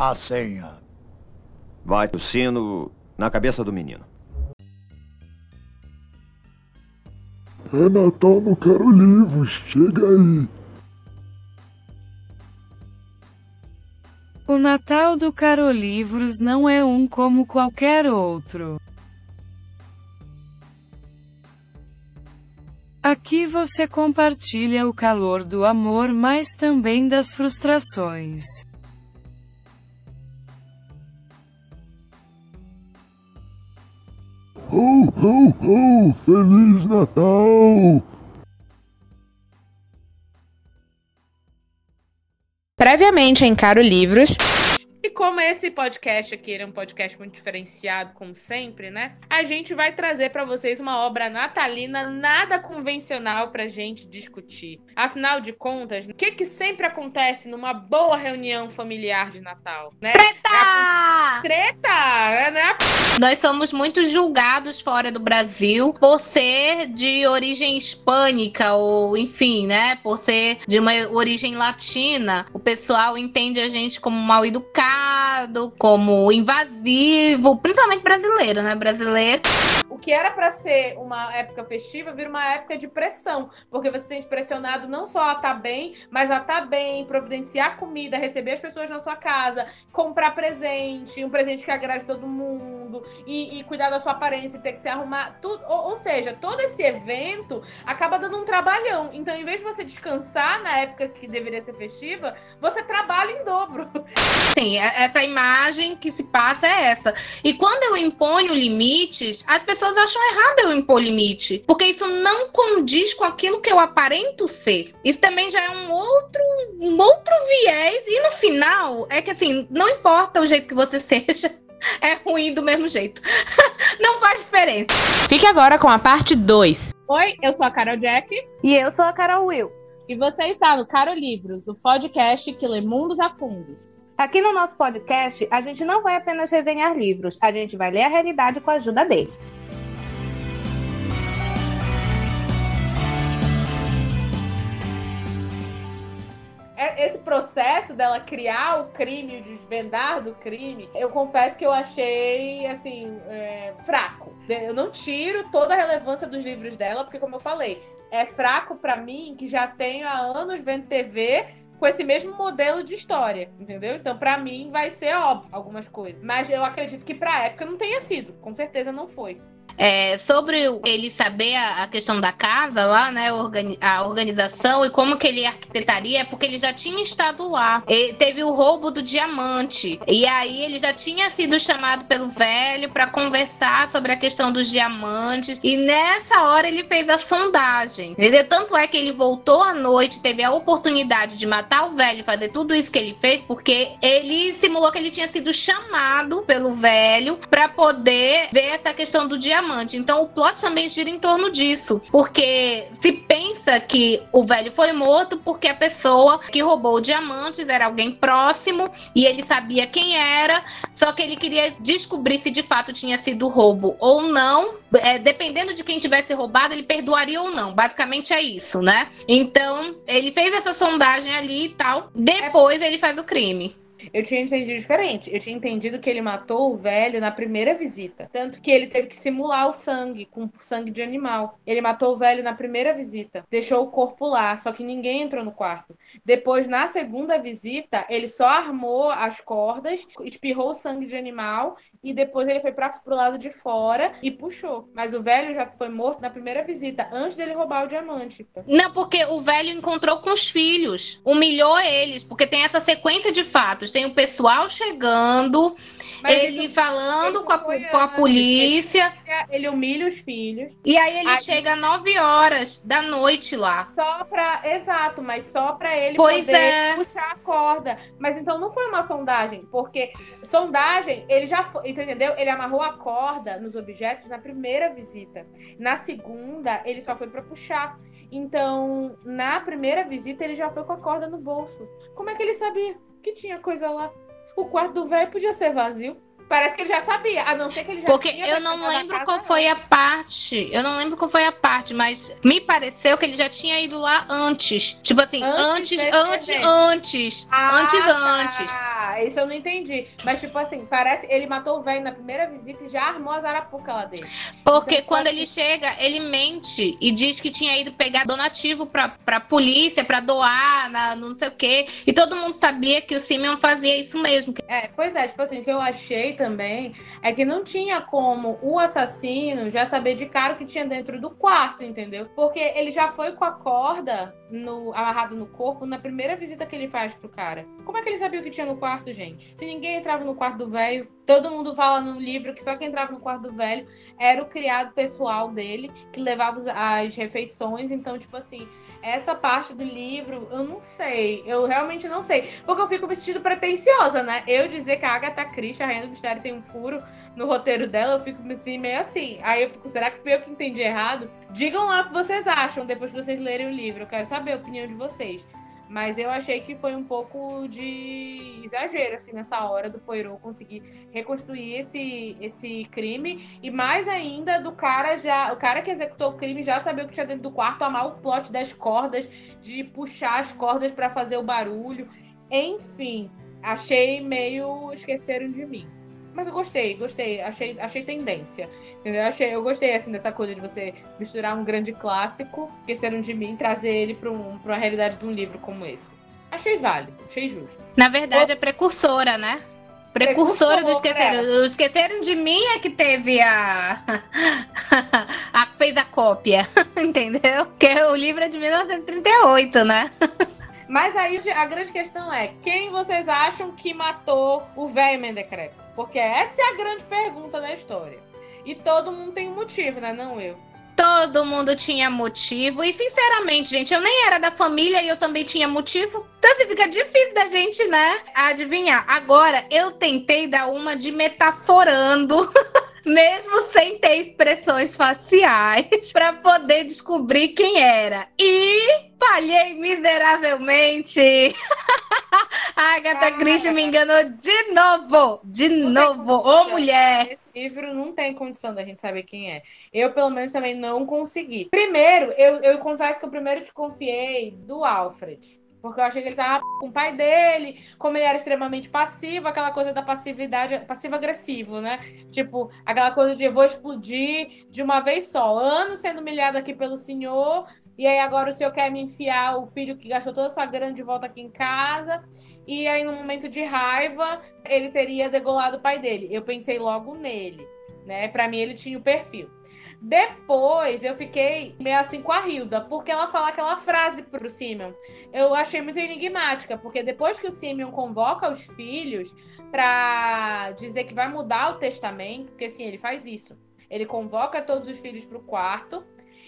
a senha. Vai o sino na cabeça do menino. É Natal, não quero livros. Chega aí. O Natal do Carolivros não é um como qualquer outro. Aqui você compartilha o calor do amor, mas também das frustrações. Ho, ho, ho! Feliz Natal! Previamente em Caro Livros. E como esse podcast aqui é um podcast muito diferenciado, como sempre, né? A gente vai trazer para vocês uma obra natalina nada convencional pra gente discutir. Afinal de contas, o que que sempre acontece numa boa reunião familiar de Natal, né? Treta! É. Treta! Né? Nós somos muito julgados fora do Brasil por ser de origem hispânica ou, enfim, né? Por ser de uma origem latina. O pessoal entende a gente como mal educado como invasivo, principalmente brasileiro, né? Brasileiro. O que era para ser uma época festiva vira uma época de pressão, porque você se sente pressionado não só a estar tá bem, mas a estar tá bem, providenciar comida, receber as pessoas na sua casa, comprar presente, um presente que agrade todo mundo, e, e cuidar da sua aparência ter que se arrumar. Tudo, ou, ou seja, todo esse evento acaba dando um trabalhão. Então, em vez de você descansar na época que deveria ser festiva, você trabalha em dobro. Sim, essa imagem que se passa é essa. E quando eu imponho limites, as pessoas acham errado eu impor limite, porque isso não condiz com aquilo que eu aparento ser. Isso também já é um outro, um outro viés. E no final, é que assim, não importa o jeito que você seja, é ruim do mesmo jeito. não faz diferença. Fique agora com a parte 2. Oi, eu sou a Carol Jack. E eu sou a Carol Will. E você está no Caro Livros, o podcast que lê mundos a fundo. Aqui no nosso podcast, a gente não vai apenas resenhar livros, a gente vai ler a realidade com a ajuda dele. É, esse processo dela criar o crime, o desvendar do crime, eu confesso que eu achei, assim, é, fraco. Eu não tiro toda a relevância dos livros dela, porque, como eu falei, é fraco para mim, que já tenho há anos vendo TV com esse mesmo modelo de história, entendeu? Então, para mim, vai ser óbvio algumas coisas. Mas eu acredito que pra época não tenha sido. Com certeza não foi. É, sobre ele saber a, a, questão da casa lá, né? A organização e como que ele arquitetaria, é porque ele já tinha estado lá. Ele teve o roubo do diamante. E aí ele já tinha sido chamado pelo velho para conversar sobre a questão dos diamantes. E nessa hora ele fez a sondagem. Entendeu? Tanto é que ele voltou à noite, teve a oportunidade de matar o velho, fazer tudo isso que ele fez, porque ele simulou que ele tinha sido chamado pelo velho para poder ver essa questão do diamante diamante. Então o plot também gira em torno disso. Porque se pensa que o velho foi morto porque a pessoa que roubou o diamante era alguém próximo e ele sabia quem era, só que ele queria descobrir se de fato tinha sido roubo ou não. É, dependendo de quem tivesse roubado, ele perdoaria ou não. Basicamente é isso, né? Então, ele fez essa sondagem ali e tal. Depois ele faz o crime. Eu tinha entendido diferente. Eu tinha entendido que ele matou o velho na primeira visita. Tanto que ele teve que simular o sangue, com sangue de animal. Ele matou o velho na primeira visita. Deixou o corpo lá, só que ninguém entrou no quarto. Depois, na segunda visita, ele só armou as cordas, espirrou o sangue de animal e depois ele foi para pro lado de fora e puxou. Mas o velho já foi morto na primeira visita, antes dele roubar o diamante. Não, porque o velho encontrou com os filhos, humilhou eles, porque tem essa sequência de fatos. Tem o pessoal chegando, mas ele isso, falando com a, com a polícia. Ele, humilha os filhos. E aí ele aí, chega às 9 horas da noite lá. Só pra. Exato, mas só pra ele pois poder é. puxar a corda. Mas então não foi uma sondagem, porque sondagem, ele já foi, entendeu? Ele amarrou a corda nos objetos na primeira visita. Na segunda, ele só foi pra puxar. Então, na primeira visita, ele já foi com a corda no bolso. Como é que ele sabia que tinha coisa lá? O quarto do velho podia ser vazio. Parece que ele já sabia, a não ser que ele já Porque eu não lembro qual foi a parte. Eu não lembro qual foi a parte, mas me pareceu que ele já tinha ido lá antes. Tipo assim, antes, antes, antes, antes, ah, antes, tá. antes. Tá, isso eu não entendi. Mas, tipo assim, parece ele matou o velho na primeira visita e já armou as arapucas lá dele. Porque Então, quando ele chega, ele mente e diz que tinha ido pegar donativo pra, pra polícia, pra doar, na, não sei o quê. E todo mundo sabia que o Simeon fazia isso mesmo. É, pois é, tipo assim, o que eu achei também é que não tinha como o assassino já saber de cara o que tinha dentro do quarto, entendeu? Porque ele já foi com a corda no, amarrado no corpo na primeira visita que ele faz pro cara. Como é que ele sabia o que tinha no quarto, gente? Se ninguém entrava no quarto do velho, todo mundo fala no livro que só quem entrava no quarto do velho era o criado pessoal dele, que levava as refeições. Então, tipo assim, essa parte do livro, eu não sei. Eu realmente não sei. Porque eu fico vestido pretensiosa, né? Eu dizer que a Agatha Christie, a Rainha do Mistério, tem um furo no roteiro dela, eu fico assim, meio assim. Aí eu fico, será que foi eu que entendi errado? Digam lá o que vocês acham depois que vocês lerem o livro. Eu quero saber a opinião de vocês. Mas eu achei que foi um pouco de exagero, assim, nessa hora do Poirot conseguir reconstruir esse, esse crime. E mais ainda do cara já. O cara que executou o crime já sabia o que tinha dentro do quarto, amar o plot das cordas, de puxar as cordas para fazer o barulho. Enfim, achei meio esqueceram de mim. Mas eu gostei, gostei, achei, achei tendência. Entendeu? Achei, eu gostei assim dessa coisa de você misturar um grande clássico, esqueceram de mim, trazer ele para um, pra uma realidade de um livro como esse. Achei válido, achei justo. Na verdade, é precursora, né? Precursora do Precursora. Esqueceram. O Esqueceram de Mim é que teve a. a fez a cópia, entendeu? Porque o livro é de 1938, né? Mas aí a grande questão é: quem vocês acham que matou o velho Mendecreto? Porque essa é a grande pergunta da história. E todo mundo tem um motivo, né? Não eu. Todo mundo tinha motivo. E, sinceramente, gente, eu nem era da família e eu também tinha motivo. Então assim, fica difícil da gente, né? Adivinhar. Agora, eu tentei dar uma de metaforando. Mesmo sem ter expressões faciais, pra poder descobrir quem era. E falhei miseravelmente. A Agatha. Christie me enganou de novo. De novo. Ô, mulher. Esse livro não tem condição da gente saber quem é. Eu, pelo menos, também não consegui. Primeiro, eu, eu confesso que eu primeiro desconfiei do Alfred. Porque eu achei que ele tava com o pai dele, como ele era extremamente passivo, aquela coisa da passividade, passivo-agressivo, né? Tipo, aquela coisa de eu vou explodir de uma vez só. Anos sendo humilhado aqui pelo senhor, e aí agora o senhor quer me enfiar o filho que gastou toda a sua grana de volta aqui em casa. E aí, no momento de raiva, ele teria degolado o pai dele. Eu pensei logo nele, né? Pra mim, ele tinha o perfil. Depois, eu fiquei meio assim com a Hilda, porque ela fala aquela frase pro Simeon. Eu achei muito enigmática, porque depois que o Simeon convoca os filhos pra dizer que vai mudar o testamento, porque assim, ele faz isso. Ele convoca todos os filhos pro quarto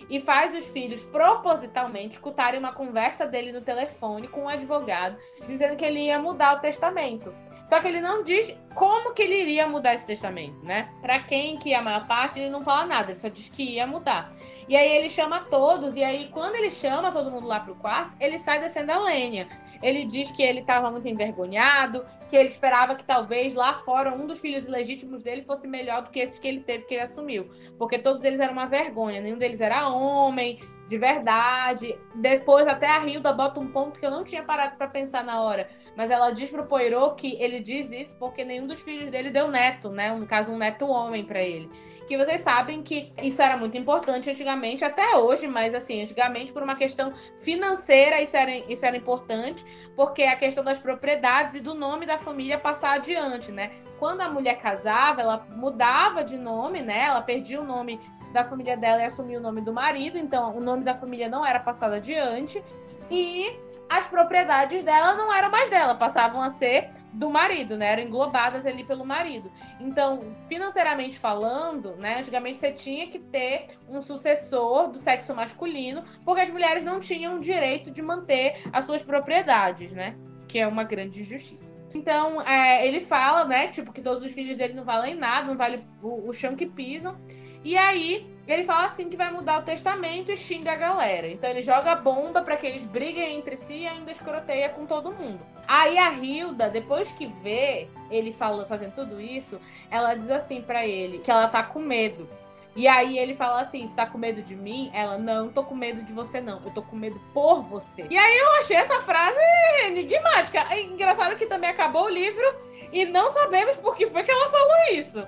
e faz os filhos propositalmente escutarem uma conversa dele no telefone com um advogado, dizendo que ele ia mudar o testamento. Só que ele não diz como que ele iria mudar esse testamento, né? Pra quem que é a maior parte, ele não fala nada, ele só diz que ia mudar. E aí ele chama todos, e aí quando ele chama todo mundo lá pro quarto, ele sai descendo a lenha. Ele diz que ele estava muito envergonhado, que ele esperava que talvez lá fora um dos filhos ilegítimos dele fosse melhor do que esses que ele teve, que ele assumiu. Porque todos eles eram uma vergonha, nenhum deles era homem, de verdade. Depois até a Hilda bota um ponto que eu não tinha parado para pensar na hora. Mas ela diz pro Poirot que ele diz isso porque nenhum dos filhos dele deu neto, né? No caso, um neto homem para ele. Que vocês sabem que isso era muito importante antigamente, até hoje, mas assim, antigamente, por uma questão financeira, isso era, isso era importante, porque a questão das propriedades e do nome da família passar adiante, né? Quando a mulher casava, ela mudava de nome, né? Ela perdia o nome da família dela e assumia o nome do marido, então o nome da família não era passado adiante. E as propriedades dela não eram mais dela, passavam a ser do marido, né? Eram englobadas ali pelo marido. Então, financeiramente falando, né? Antigamente você tinha que ter um sucessor do sexo masculino, porque as mulheres não tinham direito de manter as suas propriedades, né? Que é uma grande injustiça. Então, é, ele fala, né? Tipo, que todos os filhos dele não valem nada, não vale o, o chão que pisam. E aí, ele fala assim que vai mudar o testamento e xinga a galera. Então ele joga bomba para que eles briguem entre si e ainda escroteia com todo mundo. Aí a Hilda, depois que vê ele falando, fazendo tudo isso, ela diz assim para ele que ela tá com medo. E aí ele fala assim: você tá com medo de mim? Ela, não, tô com medo de você, não. Eu tô com medo por você. E aí eu achei essa frase enigmática. É engraçado que também acabou o livro e não sabemos por que foi que ela falou isso.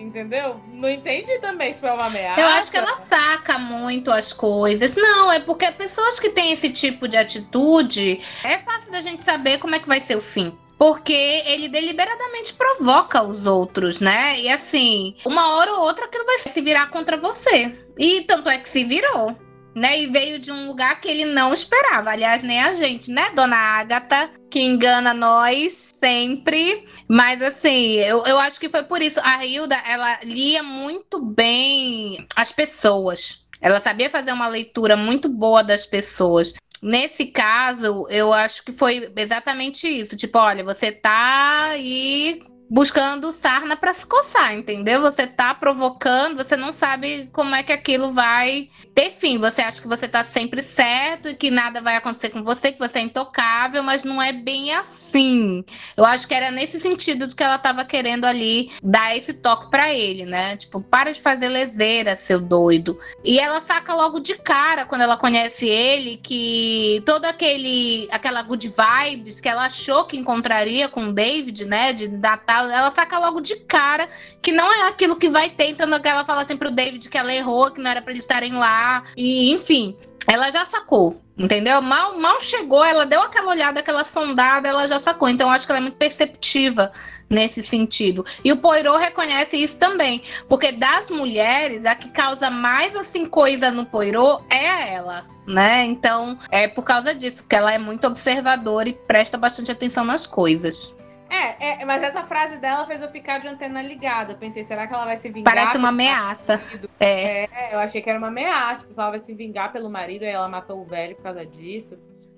Entendeu? Não entendi também se foi uma ameaça. Eu acho que ela saca muito as coisas. Não, é porque pessoas que têm esse tipo de atitude, é fácil da gente saber como é que vai ser o fim. Porque ele deliberadamente provoca os outros, né? E assim, uma hora ou outra aquilo vai se virar contra você. E tanto é que se virou né? E veio de um lugar que ele não esperava. Aliás, nem a gente, né, dona Agatha, que engana nós sempre. Mas assim, eu, eu acho que foi por isso. A Hilda, ela lia muito bem as pessoas. Ela sabia fazer uma leitura muito boa das pessoas. Nesse caso, eu acho que foi exatamente isso. Tipo, olha, você tá aí buscando sarna para se coçar, entendeu? Você tá provocando, você não sabe como é que aquilo vai ter fim. Você acha que você tá sempre certo e que nada vai acontecer com você, que você é intocável, mas não é bem assim. Eu acho que era nesse sentido do que ela tava querendo ali dar esse toque para ele, né? Tipo, para de fazer leseira, seu doido. E ela saca logo de cara quando ela conhece ele que todo aquele aquela good vibes que ela achou que encontraria com o David, né, de Natal ela saca logo de cara que não é aquilo que vai ter, então ela fala assim pro David que ela errou, que não era para eles estarem lá, e enfim. Ela já sacou, entendeu? Mal, mal chegou, ela deu aquela olhada, aquela sondada, ela já sacou. Então, acho que ela é muito perceptiva nesse sentido. E o Poirot reconhece isso também, porque das mulheres, a que causa mais assim coisa no Poirot é ela, né? Então, é por causa disso que ela é muito observadora e presta bastante atenção nas coisas. É, é, mas essa frase dela fez eu ficar de antena ligada. Eu pensei, será que ela vai se vingar? Parece uma ameaça. É. é. eu achei que era uma ameaça. Que ela vai se vingar pelo marido e ela matou o velho por causa disso.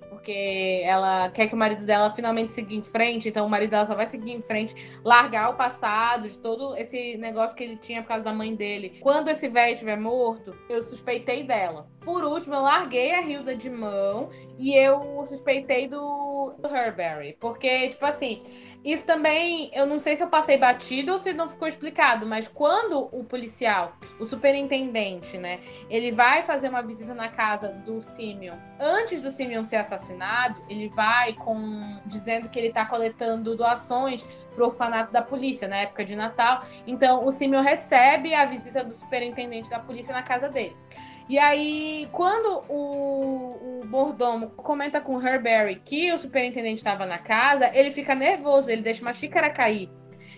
Porque ela quer que o marido dela finalmente siga em frente, então o marido dela só vai seguir em frente, largar o passado de todo esse negócio que ele tinha por causa da mãe dele. Quando esse velho estiver morto, eu suspeitei dela. Por último, eu larguei a Hilda de mão e eu suspeitei do, do Herberry. Porque, tipo assim, isso também, eu não sei se eu passei batido ou se não ficou explicado, mas quando o policial, o superintendente, né, ele vai fazer uma visita na casa do Simeon, antes do Simeon ser assassinado, ele vai com dizendo que ele está coletando doações pro orfanato da polícia na época de Natal. Então, o Simeon recebe a visita do superintendente da polícia na casa dele. E aí, quando o, o mordomo comenta com o Herberry que o superintendente estava na casa, ele fica nervoso, ele deixa uma xícara cair.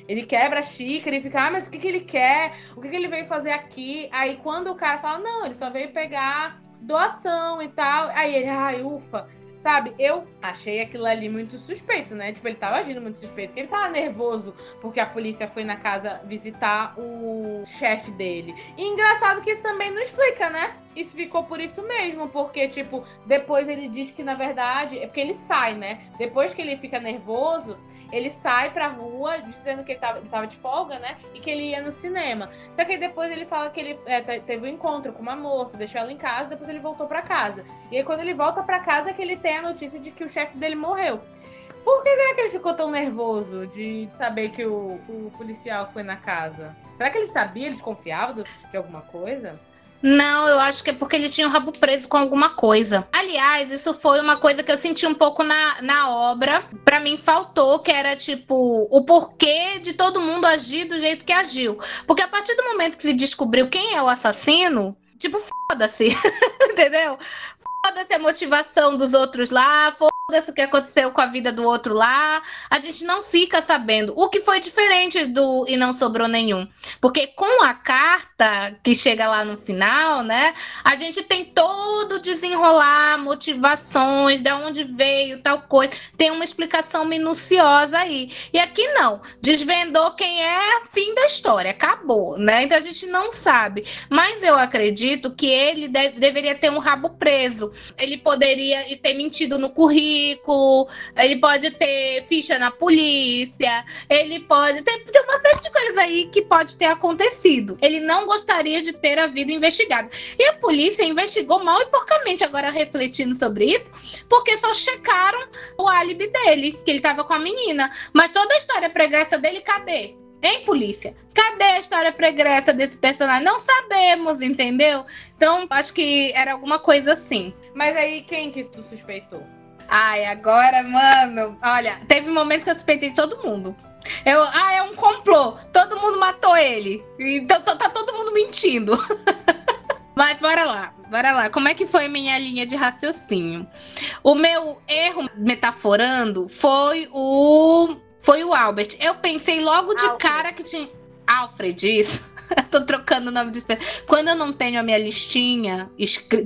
Ele quebra a xícara e fica, ah, mas o que, que ele quer? O que, que ele veio fazer aqui? Aí quando o cara fala, não, ele só veio pegar doação e tal. Aí ele, ai, ufa. Sabe, eu achei aquilo ali muito suspeito, né? Tipo, ele tava agindo muito suspeito. Ele tava nervoso porque a polícia foi na casa visitar o chefe dele. E engraçado que isso também não explica, né? Isso ficou por isso mesmo, porque, tipo, depois ele diz que, na verdade, é porque ele sai, né? Depois que ele fica nervoso, ele sai pra rua dizendo que ele tava, ele tava de folga, né? E que ele ia no cinema. Só que depois ele fala que ele é, teve um encontro com uma moça, deixou ela em casa, depois ele voltou para casa. E aí quando ele volta para casa é que ele tem a notícia de que o chefe dele morreu. Por que será que ele ficou tão nervoso de, de saber que o, o, policial foi na casa? Será que ele sabia, ele desconfiava de alguma coisa? Não, eu acho que é porque ele tinha o rabo preso com alguma coisa. Aliás, isso foi uma coisa que eu senti um pouco na, na obra. Para mim faltou, que era tipo o porquê de todo mundo agir do jeito que agiu. Porque a partir do momento que se descobriu quem é o assassino, tipo, foda-se. Entendeu? Foda-se a motivação dos outros lá, foda foda-se o que aconteceu com a vida do outro lá, a gente não fica sabendo. O que foi diferente do E Não Sobrou Nenhum. Porque com a carta que chega lá no final, né, a gente tem todo desenrolar, motivações, de onde veio, tal coisa. Tem uma explicação minuciosa aí. E aqui não. Desvendou quem é, fim da história, acabou, né? Então a gente não sabe. Mas eu acredito que ele deve, deveria ter um rabo preso. Ele poderia ter mentido no currículo currículo, ele pode ter ficha na polícia, ele pode ter, ter uma série de coisas aí que pode ter acontecido. Ele não gostaria de ter a vida investigada. E a polícia investigou mal e porcamente, agora refletindo sobre isso, porque só checaram o álibi dele, que ele estava com a menina. Mas toda a história pregressa dele, cadê? Hein, polícia? Cadê a história pregressa desse personagem? Não sabemos, entendeu? Então, acho que era alguma coisa assim. Mas aí, quem que tu suspeitou? Ai, agora, mano, olha, teve momentos que eu suspeitei de todo mundo. Eu, ah, é um complô. Todo mundo matou ele. Então tá, todo mundo mentindo. Mas bora lá, bora lá. Como é que foi minha linha de raciocínio? O meu erro metaforando foi o foi o Albert. Eu pensei logo de cara que tinha Alfred, isso. Tô trocando o nome do espe- Quando eu não tenho a minha listinha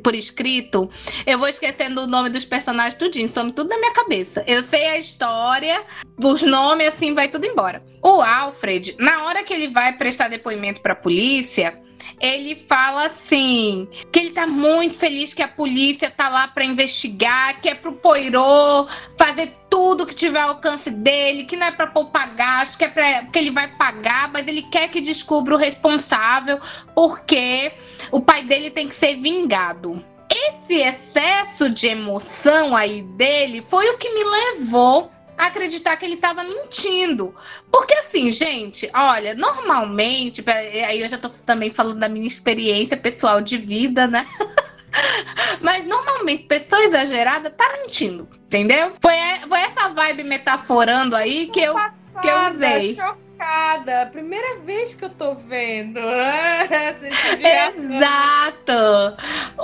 por escrito, eu vou esquecendo o nome dos personagens tudinho, some tudo na minha cabeça. Eu sei a história, os nomes, assim, vai tudo embora. O Alfred, na hora que ele vai prestar depoimento pra polícia, ele fala assim, que ele tá muito feliz que a polícia tá lá pra investigar, que é pro Poirot fazer tudo que tiver ao alcance dele, que não é pra poupar gasto, que é pra, que ele vai pagar, mas ele quer que descubra o responsável, porque o pai dele tem que ser vingado. Esse excesso de emoção aí dele foi o que me levou acreditar que ele estava mentindo. Porque assim, gente, olha, normalmente, aí eu já tô também falando da minha experiência pessoal de vida, né? Mas normalmente, pessoa exagerada tá mentindo, entendeu? Foi, e- foi essa vibe metaforando aí que eu. Que eu usei. chocada. Primeira vez que eu tô vendo. Devia- Exato!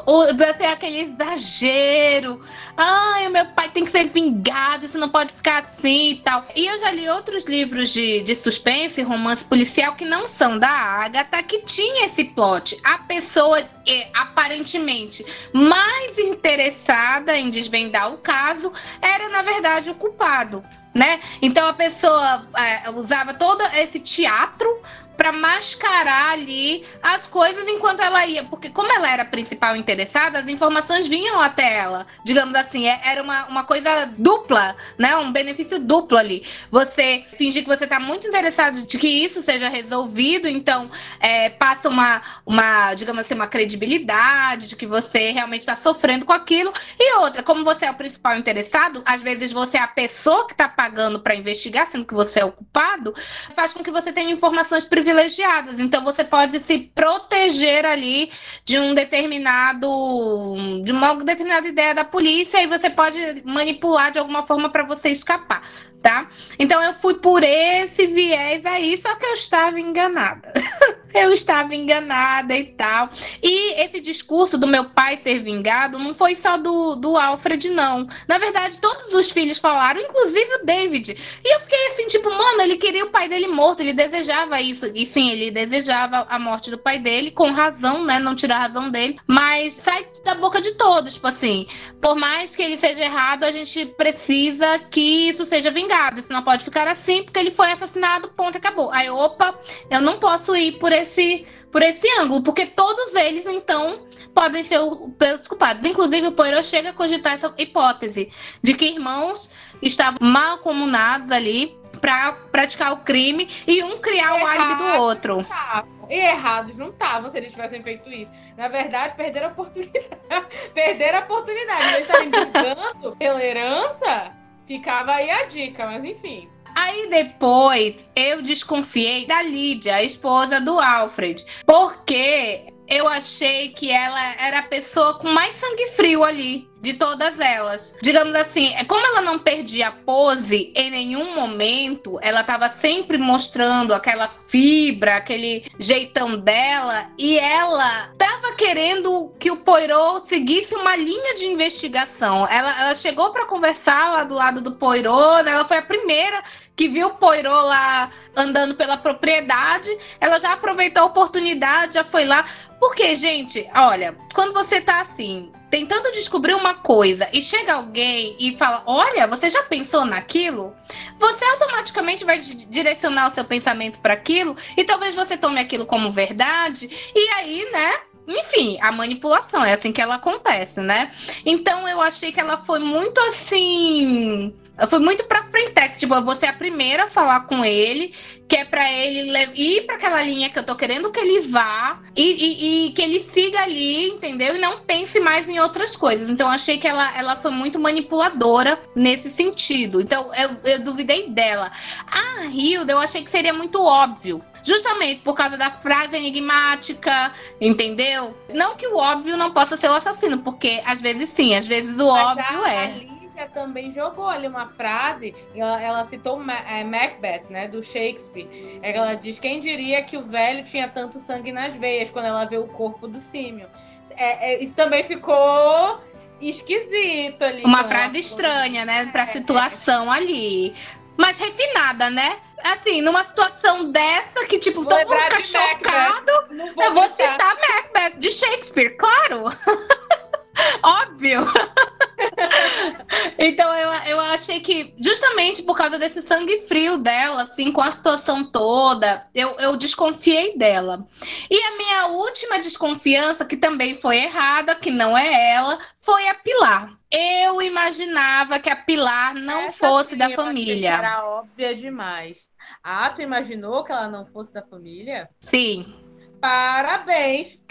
O, tem aquele exagero. Ai, o meu pai tem que ser vingado, isso não pode ficar assim e tal. E eu já li outros livros de, de suspense, romance policial, que não são da Agatha, que tinha esse plot. A pessoa, é, aparentemente, mais interessada em desvendar o caso era, na verdade, o culpado. Né? Então a pessoa é, usava todo esse teatro para mascarar ali as coisas enquanto ela ia, porque como ela era a principal interessada, as informações vinham até ela. Digamos assim, é- era uma, uma coisa dupla, né? Um benefício duplo ali. Você fingir que você está muito interessado de que isso seja resolvido, então é, passa uma, uma, digamos assim, uma credibilidade de que você realmente está sofrendo com aquilo. E outra, como você é o principal interessado, às vezes você é a pessoa que está pagando para investigar, sendo que você é o culpado, faz com que você tenha informações privilegiadas. Então você pode se proteger ali de um determinado, de uma determinada ideia da polícia e você pode manipular de alguma forma para você escapar, tá? Então eu fui por esse viés aí, só que eu estava enganada. eu estava enganada e tal. E esse discurso do meu pai ser vingado não foi só do, do Alfred, não. Na verdade, todos os filhos falaram, inclusive o David. E eu fiquei assim, tipo, mano, ele queria o pai dele morto, ele desejava isso. E sim, ele desejava a morte do pai dele, com razão, né? Não tirar a razão dele. Mas sai da boca de todos, tipo assim. Por mais que ele seja errado, a gente precisa que isso seja vingado. Isso não pode ficar assim, porque ele foi assassinado, ponto, acabou. Aí, opa, eu não posso ir por esse, por esse ângulo, porque todos eles, então, podem ser o- os culpados. Inclusive, o Poirot chega a cogitar essa hipótese de que irmãos estavam mal comunados ali para praticar o crime e um criar o álibi do outro. estavam. E errados não estavam se eles tivessem feito isso. Na verdade, perderam a oportunidade. perderam a oportunidade. Eles estarem brigando pela herança, ficava aí a dica, mas enfim. Aí depois eu desconfiei da Lídia, a esposa do Alfred, porque eu achei que ela era a pessoa com mais sangue frio ali, de todas elas. Digamos assim, é como ela não perdia a pose em nenhum momento, ela estava sempre mostrando aquela fibra, aquele jeitão dela, e ela estava querendo que o Poirot seguisse uma linha de investigação. Ela, ela chegou para conversar lá do lado do Poirot, né? ela foi a primeira que viu o lá andando pela propriedade, ela já aproveitou a oportunidade, já foi lá. Porque, gente, olha, quando você tá assim, tentando descobrir uma coisa e chega alguém e fala: Olha, você já pensou naquilo? Você automaticamente vai di- direcionar o seu pensamento para aquilo e talvez você tome aquilo como verdade. E aí, né? Enfim, a manipulação é assim que ela acontece, né? Então eu achei que ela foi muito assim Foi muito pra frente, tipo, eu vou ser a primeira a falar com ele, que é pra ele ir pra aquela linha que eu tô querendo que ele vá e, e, e, que ele siga ali, entendeu? E não pense mais em outras coisas. Então, eu achei que ela, ela foi muito manipuladora nesse sentido. Então, eu, eu duvidei dela. A Hilda, eu achei que seria muito óbvio. Justamente por causa da frase enigmática, entendeu? Não que o óbvio não possa ser o assassino, porque às vezes sim, às vezes o Mas óbvio é. Também jogou ali uma frase, ela, ela citou Ma é, Macbeth, né, do Shakespeare. É Ela diz: quem diria que o velho tinha tanto sangue nas veias quando ela vê o corpo do símio. É, é, isso também ficou esquisito ali. Uma então, frase estranha, né, pra situação ali. Mas refinada, né? Assim, numa situação dessa que, tipo, Vou todo mundo fica chocado. Não Eu vou gritar. citar Macbeth de Shakespeare, claro. Óbvio. então eu, eu achei que, justamente por causa desse sangue frio dela, assim, com a situação toda, eu, eu desconfiei dela. E a minha última desconfiança, que também foi errada, que não é ela, foi a Pilar. Eu imaginava que a Pilar não Essa fosse sim, da família. Era óbvia demais. Ah, tu imaginou que ela não fosse da família? Sim. Parabéns!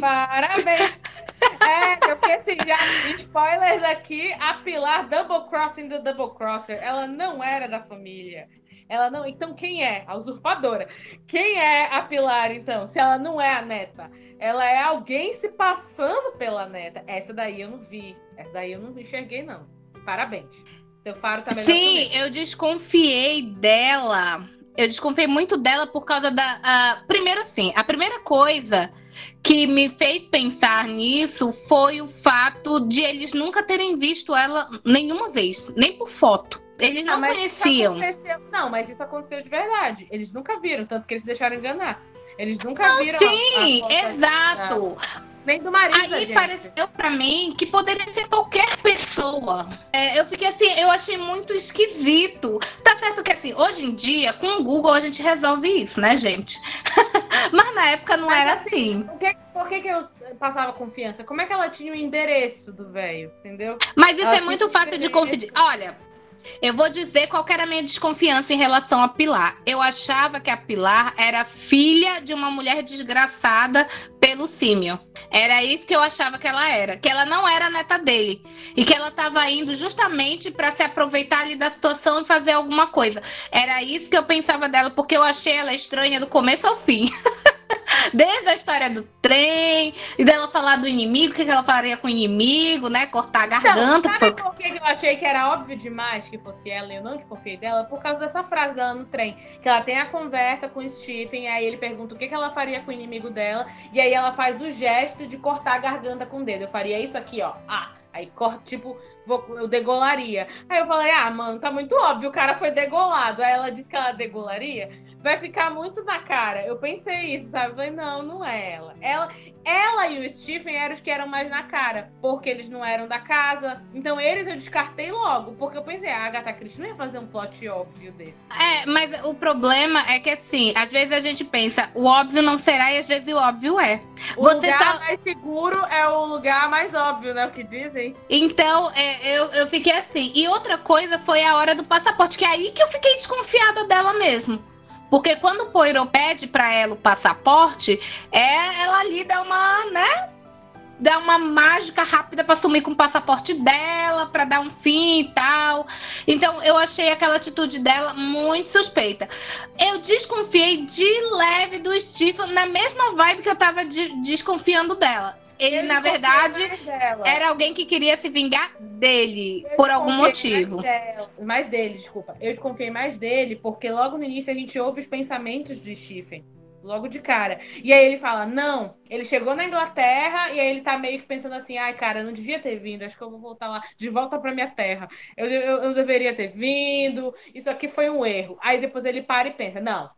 Parabéns! É, porque assim, já spoilers aqui, a Pilar Double Crossing do Double Crosser, ela não era da família. Ela não. Então quem é? A usurpadora. Quem é a Pilar, então? Se ela não é a neta, ela é alguém se passando pela neta. Essa daí eu não vi. Essa daí eu não enxerguei, não. Parabéns. Teu faro tá melhor Sim, eu desconfiei dela. Eu desconfiei muito dela por causa da. a- primeiro, assim, a primeira coisa que me fez pensar nisso foi o fato de eles nunca terem visto ela nenhuma vez, nem por foto. Eles não Ah, mas isso conheciam. Não, mas isso aconteceu de verdade. Eles nunca viram, tanto que eles se deixaram enganar. Eles nunca viram. a- Sim, a foto exato. Nem do marido Aí pareceu pra mim que poderia ser qualquer pessoa. É, eu fiquei assim, eu achei muito esquisito. Tá certo que assim, hoje em dia, com o Google a gente resolve isso, né, gente? Mas na época não Mas, era assim, assim. Por que, que, eu passava confiança? Como é que ela tinha o endereço do velho? Entendeu? Mas isso ela é muito fácil de isso. Olha, eu vou dizer qual era a minha desconfiança em relação a Pilar. Eu achava que a Pilar era filha de uma mulher desgraçada pelo símio. Era isso que eu achava que ela era. Que ela não era neta dele. E que ela estava indo justamente para se aproveitar ali da situação e fazer alguma coisa. Era isso que eu pensava dela, porque eu achei ela estranha do começo ao fim. Desde a história do trem, e dela falar do inimigo, o que ela faria com o inimigo, né? Cortar a Então, garganta. que sabe por que eu achei que era óbvio demais que fosse ela e eu não desconfiei dela? Por causa dessa frase dela no trem. Que ela tem a conversa com o Stephen, aí ele pergunta o que, que ela faria com o inimigo dela, e aí ela faz o gesto de cortar a garganta com o dedo. Eu faria isso aqui, ó. Ah, aí corta, tipo, vou- eu degolaria. Aí eu falei, ah, mano, tá muito óbvio, o cara foi degolado. Aí ela disse que ela degolaria. Vai ficar muito na cara. Eu pensei isso, sabe? Eu falei, não, não é ela. Ela, ela e o Stephen eram os que eram mais na cara, porque eles não eram da casa. Então eles eu descartei logo, porque eu pensei, a Agatha Christie não ia fazer um plot óbvio desse. É, mas o problema é que assim, às vezes a gente pensa, o óbvio não será e às vezes o óbvio é. O Você lugar tá- mais seguro é o lugar mais óbvio, né? O que dizem. Então, é, eu, eu fiquei assim. E outra coisa foi a hora do passaporte, que é aí que eu fiquei desconfiada dela mesmo. Porque quando o Poirot pede pra ela o passaporte, é, ela ali dá uma, né? Dá uma mágica rápida pra sumir com o passaporte dela, pra dar um fim e tal. Então, eu achei aquela atitude dela muito suspeita. Eu desconfiei de leve do Stephen, na mesma vibe que eu tava de- desconfiando dela. Ele, Eu na verdade, era alguém que queria se vingar dele, Eu por algum motivo. Mais, dela- mais dele, desculpa. Eu desconfiei mais dele, porque logo no início a gente ouve os pensamentos do Stephen. Logo de cara. E aí ele fala: não, ele chegou na Inglaterra e aí ele tá meio que pensando assim: ai, cara, eu não devia ter vindo, acho que eu vou voltar lá, de volta pra minha terra. Eu, eu, eu deveria ter vindo, isso aqui foi um erro. Aí depois ele para e pensa: não,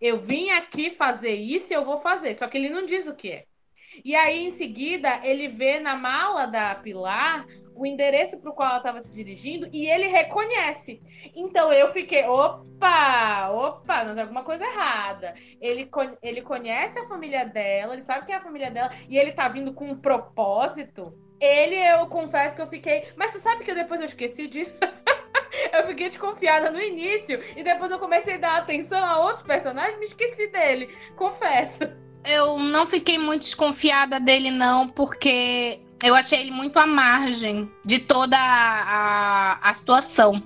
eu vim aqui fazer isso e eu vou fazer. Só que ele não diz o que é. E aí, em seguida, ele vê na mala da Pilar o endereço para o qual ela estava se dirigindo e ele reconhece. Então eu fiquei, opa, opa, não tem alguma coisa errada. Ele, ele conhece a família dela, ele sabe que é a família dela e ele tá vindo com um propósito. Ele, eu confesso que eu fiquei. Mas tu sabe que eu depois eu esqueci disso? Eu fiquei desconfiada no início e depois eu comecei a dar atenção a outros personagens e me esqueci dele. Confesso. Eu não fiquei muito desconfiada dele, não, porque eu achei ele muito à margem de toda a, a, a situação.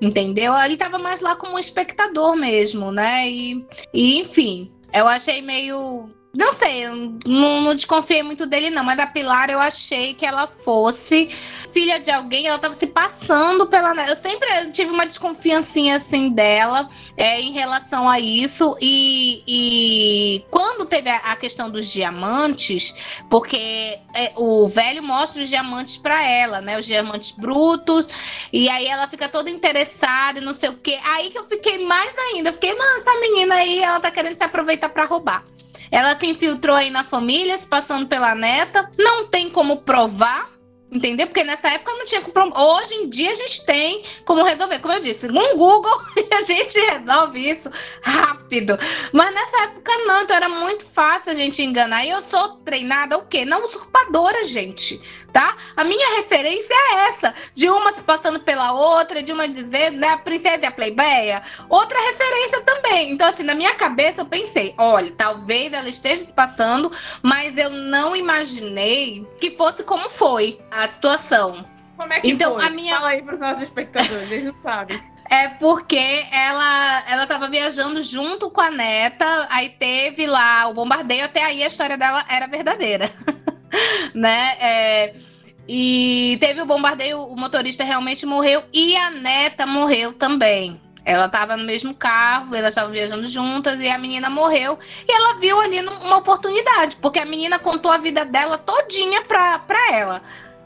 Entendeu? Ele tava mais lá como um espectador mesmo, né? E, e enfim, eu achei meio não sei, não, não, desconfiei muito dele, não, mas a Pilar eu achei que ela fosse filha de alguém, ela tava se passando pela. Eu sempre tive uma desconfiancinha assim dela é, em relação a isso. E, e quando teve a, a, questão dos diamantes, porque é, o velho mostra os diamantes para ela, né? Os diamantes brutos, e aí ela fica toda interessada e não sei o quê. Aí que eu fiquei mais ainda, fiquei, mano, essa menina aí, ela tá querendo se aproveitar para roubar. Ela se infiltrou aí na família, se passando pela neta. Não tem como provar, Entendeu? Porque nessa época não tinha como. Hoje em dia a gente tem como resolver. Como eu disse, um Google a gente resolve isso rápido. Mas nessa época não, então era muito fácil a gente enganar. E eu sou treinada o quê? Na usurpadora, gente tá? A minha referência é essa, de uma se passando pela outra, de uma dizendo, né, a princesa e a plebeia. Outra referência também. Então, assim, na minha cabeça eu pensei, olha, talvez ela esteja se passando, mas eu não imaginei que fosse como foi a situação. Como é que então, foi? A minha... Fala aí para os nossos espectadores, eles não sabem. É porque ela ela tava viajando junto com a neta, aí teve lá o bombardeio, até aí a história dela era verdadeira. né? É, e teve o bombardeio, o motorista realmente morreu e a neta morreu também. Ela estava no mesmo carro, elas estavam viajando juntas e a menina morreu. E ela viu ali uma oportunidade, porque a menina contou a vida dela todinha pra ela.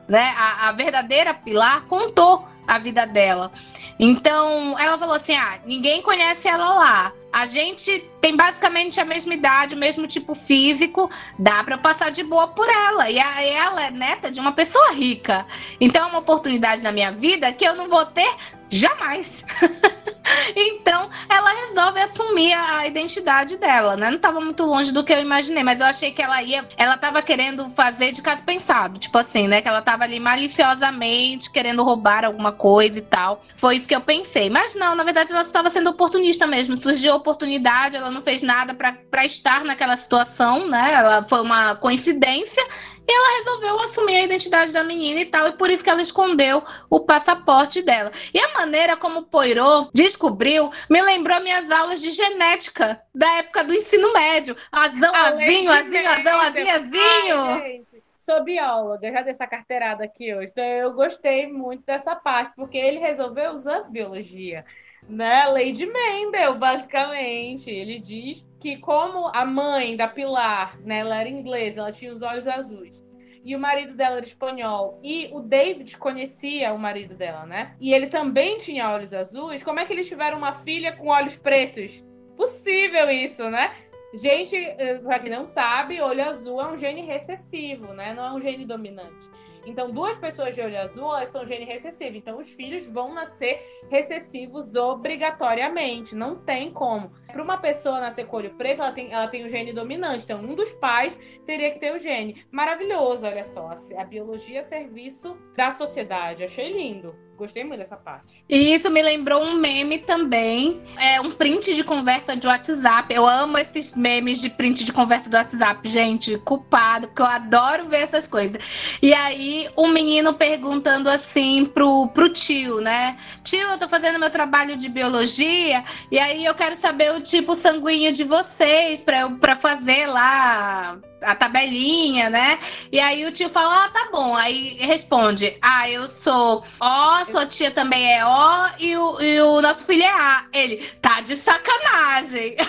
Né? A, a verdadeira Pilar contou a vida dela. Então, ela falou assim: ah, ninguém conhece ela lá. A gente tem basicamente a mesma idade, o mesmo tipo físico, dá para passar de boa por ela. E a, ela é neta de uma pessoa rica. Então é uma oportunidade na minha vida que eu não vou ter jamais. então, ela resolve assumir a identidade dela, né? Não estava muito longe do que eu imaginei, mas eu achei que ela ia. Ela estava querendo fazer de caso pensado, tipo assim, né? Que ela estava ali maliciosamente querendo roubar alguma coisa e tal. Foi isso que eu pensei. Mas não, na verdade, ela estava sendo oportunista mesmo. Surgiu a oportunidade, ela não fez nada para estar naquela situação, né? Ela foi uma coincidência e ela resolveu assumir a identidade da menina e tal, e por isso que ela escondeu o passaporte dela. E a maneira como Poirot descobriu me lembrou minhas aulas de genética da época do ensino médio. Azão, azinho, azinho, azão, azinho, azinho. Sou bióloga, já dei essa carteirada aqui hoje. Então eu gostei muito dessa parte, porque ele resolveu usar biologia né? Lady Mendel, basicamente. Ele diz que como a mãe da Pilar, né, ela era inglesa, ela tinha os olhos azuis. E o marido dela era espanhol. E o David conhecia o marido dela, né? E ele também tinha olhos azuis. Como é que eles tiveram uma filha com olhos pretos? Possível isso, né? Gente, eh, pra quem não sabe, olho azul é um gene recessivo, né? Não é um gene dominante. Então, duas pessoas de olho azul são gene recessivo. Então, os filhos vão nascer recessivos obrigatoriamente. Não tem como. Para uma pessoa nascer com olho preto, ela tem, ela tem o gene dominante. Então, um dos pais teria que ter o gene. Maravilhoso, olha só. A biologia a serviço da sociedade. Achei lindo. Gostei muito dessa parte. E isso me lembrou um meme também. É um print de conversa de WhatsApp. Eu amo esses memes de print de conversa do WhatsApp, gente. Culpado, porque eu adoro ver essas coisas. E aí, um menino perguntando assim pro, pro tio, né? Tio, eu tô fazendo meu trabalho de biologia. E aí eu quero saber o tipo sanguíneo de vocês pra, eu, pra fazer lá a tabelinha, né? E aí o tio fala, ah, tá bom. Aí responde, ah, eu sou O, sua tia também é O e o, e o nosso filho é A. Ele, tá de sacanagem.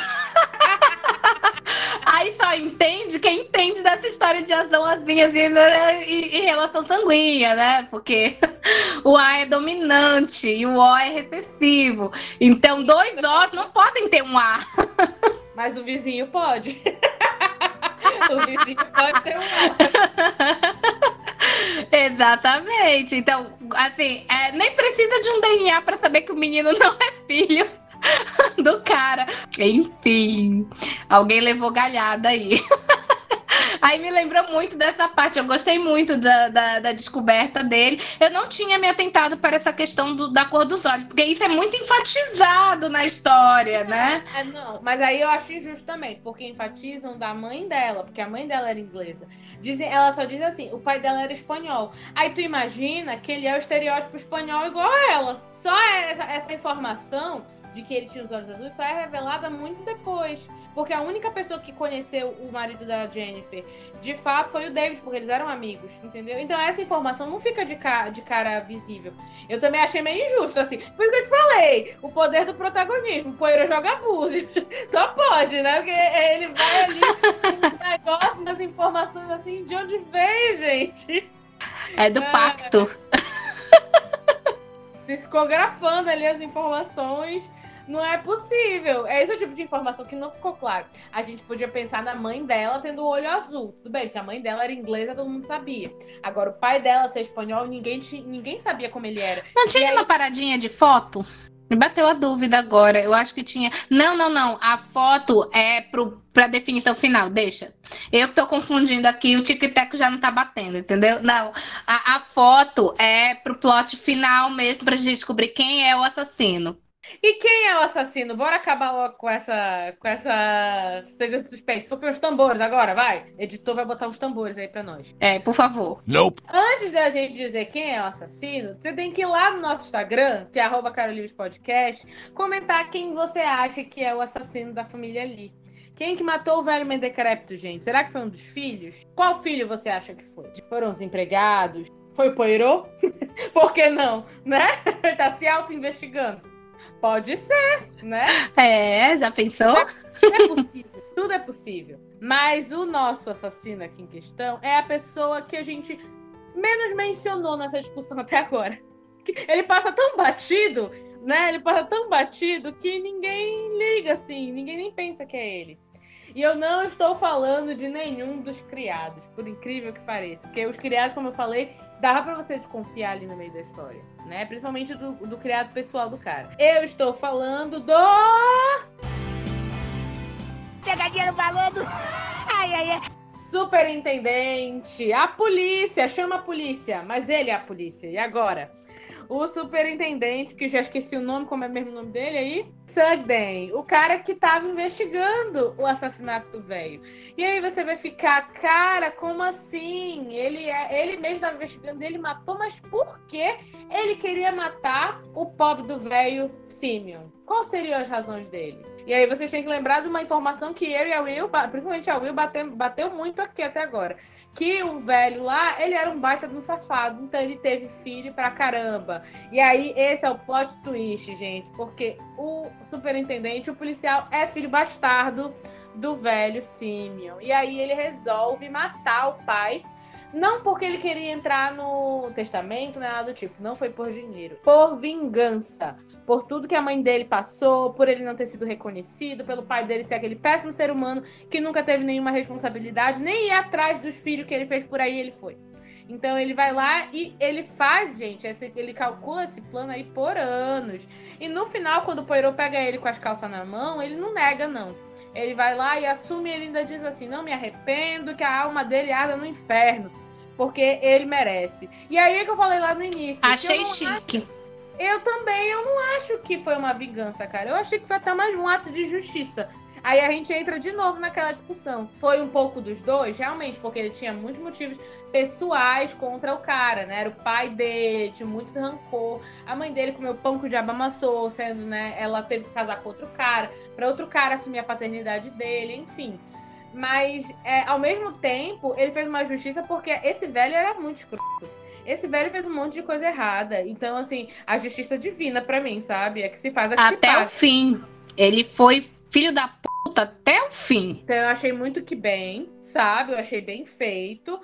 Aí só entende quem entende dessa história de assim, assim, né? e, e, relação sanguínea, né? Porque o A é dominante e o O é recessivo. Então, dois Os não podem ter um A. Mas o vizinho pode. o vizinho pode ter um Exatamente. Então, assim, é, nem precisa de um DNA para saber que o menino não é filho do cara. Enfim, alguém levou galhada aí. Aí me lembrou muito dessa parte. Eu gostei muito da, da, da descoberta dele. Eu não tinha me atentado para essa questão do, da cor dos olhos, porque isso é muito enfatizado na história, né? É, não, mas aí eu acho injusto também, porque enfatizam da mãe dela, porque a mãe dela era inglesa. Dizem, ela só diz assim, o pai dela era espanhol. Aí tu imagina que ele é o estereótipo espanhol igual a ela. Só essa, essa informação de que ele tinha os olhos azuis só é revelada muito depois. Porque a única pessoa que conheceu o marido da Jennifer, de fato, foi o David, porque eles eram amigos, entendeu? Então essa informação não fica de, ca de cara visível. Eu também achei meio injusto, assim. Por isso que eu te falei, o poder do protagonismo. O Poeira joga búzio. Só pode, né? Porque ele vai ali nos negócios, nas informações, assim, de onde veio, gente? É do pacto. Psicografando ali as informações não é possível. É esse o tipo de informação que não ficou claro. A gente podia pensar na mãe dela tendo o olho azul. Tudo bem, porque a mãe dela era inglesa, todo mundo sabia. Agora, o pai dela ser espanhol, ninguém, ninguém sabia como ele era. Não tinha aí... uma paradinha de foto? Me bateu a dúvida agora. Eu acho que tinha. Não, não, não. A foto é pro, pra definição final. Deixa. Eu que tô confundindo aqui, o tic-tac já não tá batendo, entendeu? Não. A, a foto é pro plot final mesmo, pra gente descobrir quem é o assassino. E quem é o assassino? Bora acabar logo com essa. com essa. suspeito. Só os tambores agora, vai. Editor vai botar uns tambores aí pra nós. É, por favor. Nope. Antes da gente dizer quem é o assassino, você tem que ir lá no nosso Instagram, que é arroba Podcast, comentar quem você acha que é o assassino da família Lee. Quem que matou o velho Mendecrépito, gente? Será que foi um dos filhos? Qual filho você acha que foi? Foram os empregados? Foi o Poirot? Por que não? Né? Tá se auto-investigando. Pode ser, né? É, já pensou? É, é possível, tudo é possível. Mas o nosso assassino aqui em questão é a pessoa que a gente menos mencionou nessa discussão até agora. Ele passa tão batido, né? Ele passa tão batido que ninguém liga assim, ninguém nem pensa que é ele. E eu não estou falando de nenhum dos criados, por incrível que pareça. Porque os criados, como eu falei, dava para você desconfiar ali no meio da história, né? Principalmente do, do criado pessoal do cara. Eu estou falando do. Pegadinha no balão do. Ai, ai, ai. Superintendente, a polícia, chama a polícia, mas ele é a polícia. E agora? O superintendente, que já esqueci o nome, como é mesmo o nome dele aí? Sugden, o cara que estava investigando o assassinato do velho. E aí você vai ficar, cara, como assim? Ele é, ele mesmo estava investigando, ele matou, mas por que ele queria matar o pobre do velho Simeon? Quais seriam as razões dele? E aí vocês têm que lembrar de uma informação que eu e a Will, principalmente a Will, bateu, bateu muito aqui até agora. Que o velho lá, ele era um baita de um safado, então ele teve filho pra caramba. E aí esse é o plot twist, gente, porque o superintendente, o policial, é filho bastardo do velho Simeon. E aí ele resolve matar o pai não porque ele queria entrar no testamento, nada do tipo. Não foi por dinheiro. Por vingança por tudo que a mãe dele passou, por ele não ter sido reconhecido, pelo pai dele ser aquele péssimo ser humano que nunca teve nenhuma responsabilidade, nem ir atrás dos filhos que ele fez por aí, ele foi. Então ele vai lá e ele faz, gente, esse, ele calcula esse plano aí por anos. E no final, quando o Poirot pega ele com as calças na mão, ele não nega, não. Ele vai lá e assume, ele ainda diz assim: não me arrependo, que a alma dele arda no inferno. Porque ele merece. E aí é que eu falei lá no início. Achei chique. Eu também, eu não acho que foi uma vingança, cara. Eu achei que foi até mais um ato de justiça. Aí a gente entra de novo naquela discussão. Foi um pouco dos dois, realmente, porque ele tinha muitos motivos pessoais contra o cara, né? Era o pai dele, tinha muito rancor. A mãe dele comeu pão que o diabo amassou, sendo, né? Ela teve que casar com outro cara, para outro cara assumir a paternidade dele, enfim. Mas, é, ao mesmo tempo, ele fez uma justiça porque esse velho era muito escroto. Esse velho fez um monte de coisa errada. Então, assim, a justiça divina para mim, sabe? É que se faz a que Até o fim. Ele foi filho da puta até o fim. Então eu achei muito que bem, sabe? Eu achei bem feito.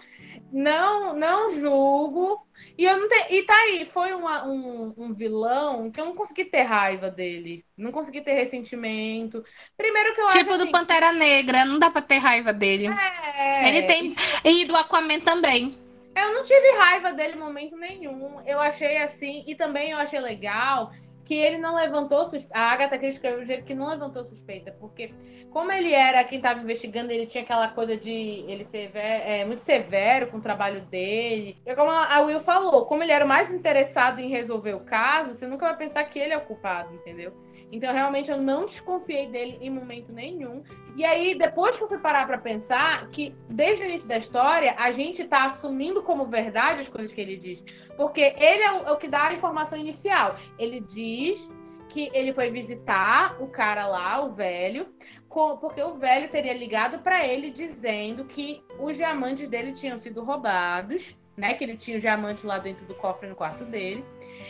Não, não julgo. E eu não te... E tá aí, foi uma, um, um vilão que eu não consegui ter raiva dele. Não consegui ter ressentimento. Primeiro que eu tipo acho. Tipo do assim, Pantera Negra, não dá pra ter raiva dele. É... Ele tem. E do Aquaman também. Eu não tive raiva dele em momento nenhum. Eu achei assim, e também eu achei legal que ele não levantou suspeita. A Agatha que escreveu do jeito que não levantou suspeita, porque como ele era quem estava investigando, ele tinha aquela coisa de ele ser é, muito severo com o trabalho dele. E como a Will falou, como ele era o mais interessado em resolver o caso, você nunca vai pensar que ele é o culpado, entendeu? Então, realmente, eu não desconfiei dele em momento nenhum. E aí, depois que eu fui parar para pensar, que desde o início da história, a gente tá assumindo como verdade as coisas que ele diz. Porque ele é o, é o que dá a informação inicial. Ele diz que ele foi visitar o cara lá, o velho, porque o velho teria ligado para ele dizendo que os diamantes dele tinham sido roubados, né? Que ele tinha os diamantes lá dentro do cofre no quarto dele,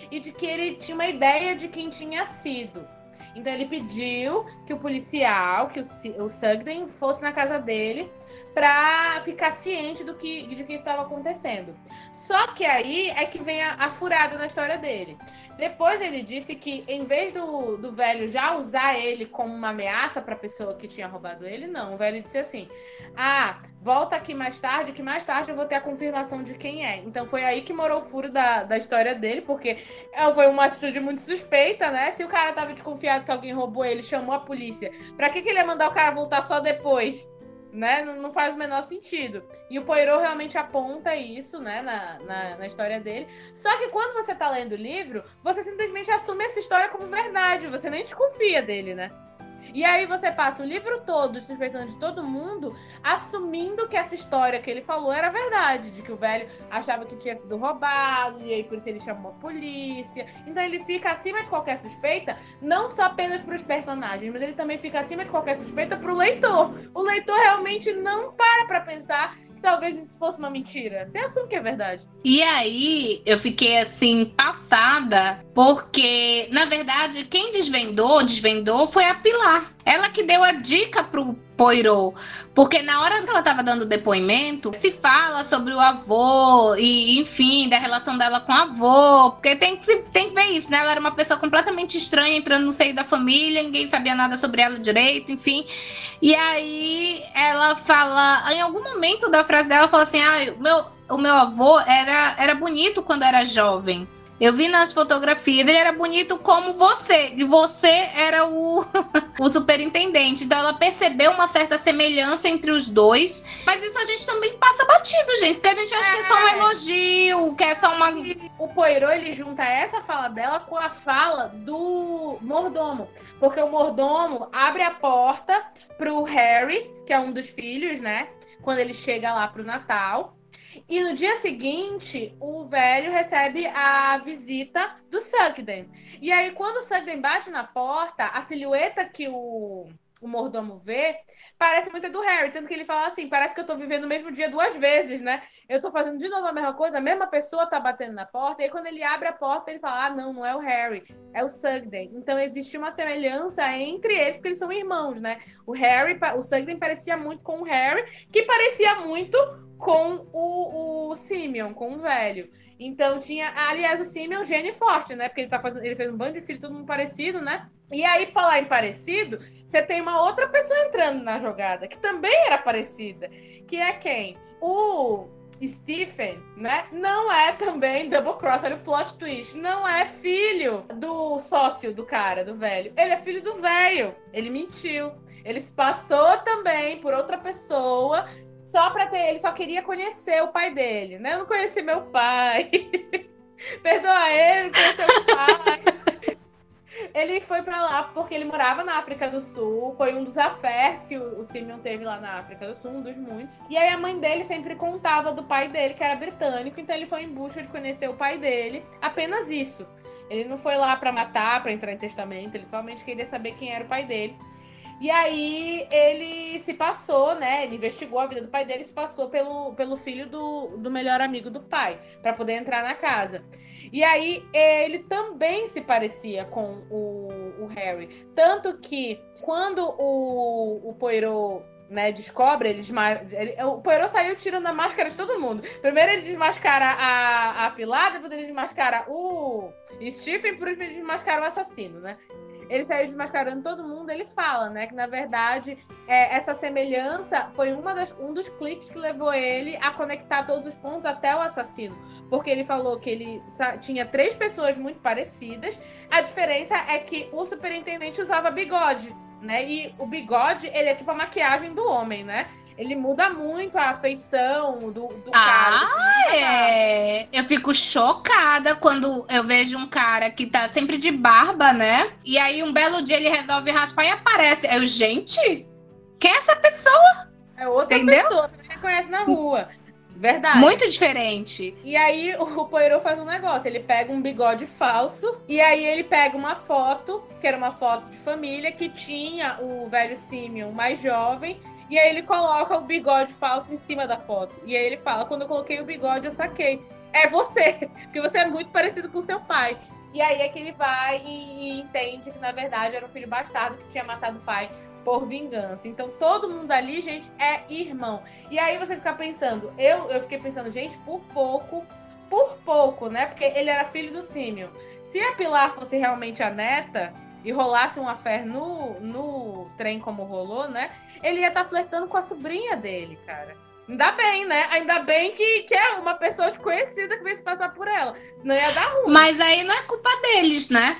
e de que ele tinha uma ideia de quem tinha sido. Então ele pediu que o policial, que o, o Sugden, fosse na casa dele para ficar ciente do que, de que estava acontecendo. Só que aí é que vem a, a furada na história dele. Depois ele disse que, em vez do, do velho já usar ele como uma ameaça para a pessoa que tinha roubado ele, não. O velho disse assim: Ah, volta aqui mais tarde, que mais tarde eu vou ter a confirmação de quem é. Então foi aí que morou o furo da, da história dele, porque foi uma atitude muito suspeita, né? Se o cara tava desconfiado que alguém roubou ele, chamou a polícia, pra que, que ele ia mandar o cara voltar só depois? Né? Não, não, faz o menor sentido. E o Poirot realmente aponta isso, né, na, na, na, história dele. Só que quando você tá lendo o livro, você simplesmente assume essa história como verdade, você nem desconfia dele, né? E aí você passa o livro todo suspeitando de todo mundo, assumindo que essa história que ele falou era verdade, de que o velho achava que tinha sido roubado, e aí por isso ele chamou a polícia. Então ele fica acima de qualquer suspeita, não só apenas para os personagens, mas ele também fica acima de qualquer suspeita para o leitor. O leitor realmente não para para pensar talvez isso fosse uma mentira. Você assume que é verdade. E aí eu fiquei assim, passada, porque, na verdade, quem desvendou, desvendou foi a Pilar. Ela que deu a dica pro Poirot. Porque na hora que ela estava dando depoimento, se fala sobre o avô e, enfim, da relação dela com o avô. Porque tem que, tem que ver isso, né? Ela era uma pessoa completamente estranha entrando no seio da família, ninguém sabia nada sobre ela direito, enfim. E aí ela fala, em algum momento da frase dela, fala assim: ah, o meu, o meu avô era, era bonito quando era jovem. Eu vi nas fotografias, ele era bonito como você, e você era o, o superintendente. Então ela percebeu uma certa semelhança entre os dois, mas isso a gente também passa batido, gente, porque a gente acha é. que é só um é. elogio, que é só uma. O Poirot ele junta essa fala dela com a fala do mordomo, porque o mordomo abre a porta pro Harry, que é um dos filhos, né? Quando ele chega lá pro Natal. E no dia seguinte, o velho recebe a visita do Sugden. E aí, quando o Sugden bate na porta, a silhueta que o, o mordomo vê parece muito do Harry. Tanto que ele fala assim: parece que eu tô vivendo o mesmo dia duas vezes, né? Eu tô fazendo de novo a mesma coisa, a mesma pessoa tá batendo na porta. E aí, quando ele abre a porta, ele fala: ah, não, não é o Harry, é o Sugden. Então, existe uma semelhança entre eles, porque eles são irmãos, né? O Harry, o Sugden parecia muito com o Harry, que parecia muito com o, o Simeon, com o velho. Então tinha, aliás, o Simeon gênio forte, né? Porque ele, tá fazendo, ele fez um bando de filho, todo mundo parecido, né? E aí, falar em parecido, você tem uma outra pessoa entrando na jogada, que também era parecida. Que é quem? O Stephen, né? Não é também double cross, olha o plot twist. Não é filho do sócio do cara, do velho. Ele é filho do velho. Ele mentiu. Ele se passou também por outra pessoa só pra ter. Ele só queria conhecer o pai dele, né? Eu não conheci meu pai. Perdoa ele, não conheceu o pai. ele foi para lá porque ele morava na África do Sul. Foi um dos affairs que o, Simeon teve lá na África do Sul, um dos muitos. E aí a mãe dele sempre contava do pai dele, que era britânico, então ele foi em busca de conhecer o pai dele. Apenas isso. Ele não foi lá para matar, para entrar em testamento, ele somente queria saber quem era o pai dele. E aí ele se passou, né? Ele investigou a vida do pai dele, se passou pelo, pelo filho do, do melhor amigo do pai, para poder entrar na casa. E aí ele também se parecia com o, o Harry. Tanto que quando o, o Poirot né, descobre, ele o Poirot saiu tirando a máscara de todo mundo. Primeiro ele desmascara a, a Pilar, depois ele desmascara o Stephen, por último ele desmascara o assassino, né? Ele saiu desmascarando todo mundo, ele fala, né, que na verdade é, essa semelhança foi uma das, um dos cliques que levou ele a conectar todos os pontos até o assassino. Porque ele falou que ele tinha três pessoas muito parecidas, a diferença é que o superintendente usava bigode né? E o bigode, ele é tipo a maquiagem do homem, né? Ele muda muito a afeição do, do ah, cara. Ah, é. Eu fico chocada quando eu vejo um cara que tá sempre de barba, né? E aí um belo dia ele resolve raspar e aparece. Eu, gente, quem é essa pessoa? É outra Entendeu? pessoa, você reconhece na rua. Verdade. Muito diferente. E aí o Poirot faz um negócio, ele pega um bigode falso e aí ele pega uma foto, que era uma foto de família, que tinha o velho Simeon mais jovem, e aí ele coloca o bigode falso em cima da foto. E aí ele fala: quando eu coloquei o bigode, eu saquei. É você, porque você é muito parecido com seu pai. E aí é que ele vai e, e entende que, na verdade, era um filho bastardo que tinha matado o pai por vingança. Então todo mundo ali, gente, é irmão. E aí você fica pensando, eu, eu fiquei pensando, gente, por pouco, por pouco, né? Porque ele era filho do Simeon. Se a Pilar fosse realmente a neta e rolasse uma fé no, no trem como rolou, né? Ele ia estar tá flertando com a sobrinha dele, cara. Ainda bem, né? Ainda bem que, que é uma pessoa desconhecida que veio se passar por ela. Senão ia dar ruim. Mas aí não é culpa deles, né?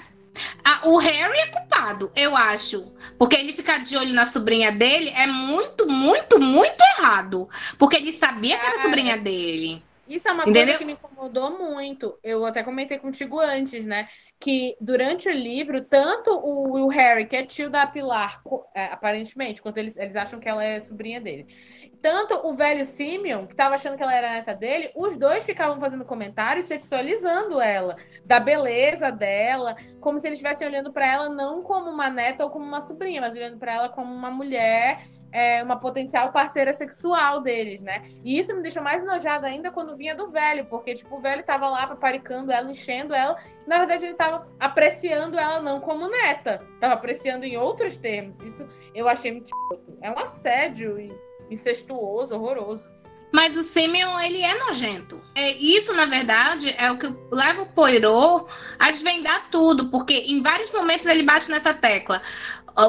Ah, o Harry é culpado, eu acho. Porque ele ficar de olho na sobrinha dele é muito, muito, muito errado. Porque ele sabia que era a sobrinha dele. Isso é uma Entendeu? coisa que me incomodou muito. Eu até comentei contigo antes, né? Que durante o livro, tanto o, o Harry, que é tio da Pilar, é, aparentemente, quanto eles, eles acham que ela é sobrinha dele tanto o velho Simeon, que tava achando que ela era neta dele, os dois ficavam fazendo comentários sexualizando ela, da beleza dela, como se eles estivessem olhando para ela não como uma neta ou como uma sobrinha, mas olhando para ela como uma mulher é, uma potencial parceira sexual deles, né? E isso me deixou mais enojada ainda quando vinha do velho, porque, tipo, o velho tava lá paparicando ela, enchendo ela. Na verdade, ele tava apreciando ela não como neta, tava apreciando em outros termos. Isso eu achei muito. É um assédio e incestuoso, horroroso. Mas o Simeon, ele é nojento. É, isso, na verdade, é o que leva o Poirot a desvendar tudo, porque em vários momentos ele bate nessa tecla.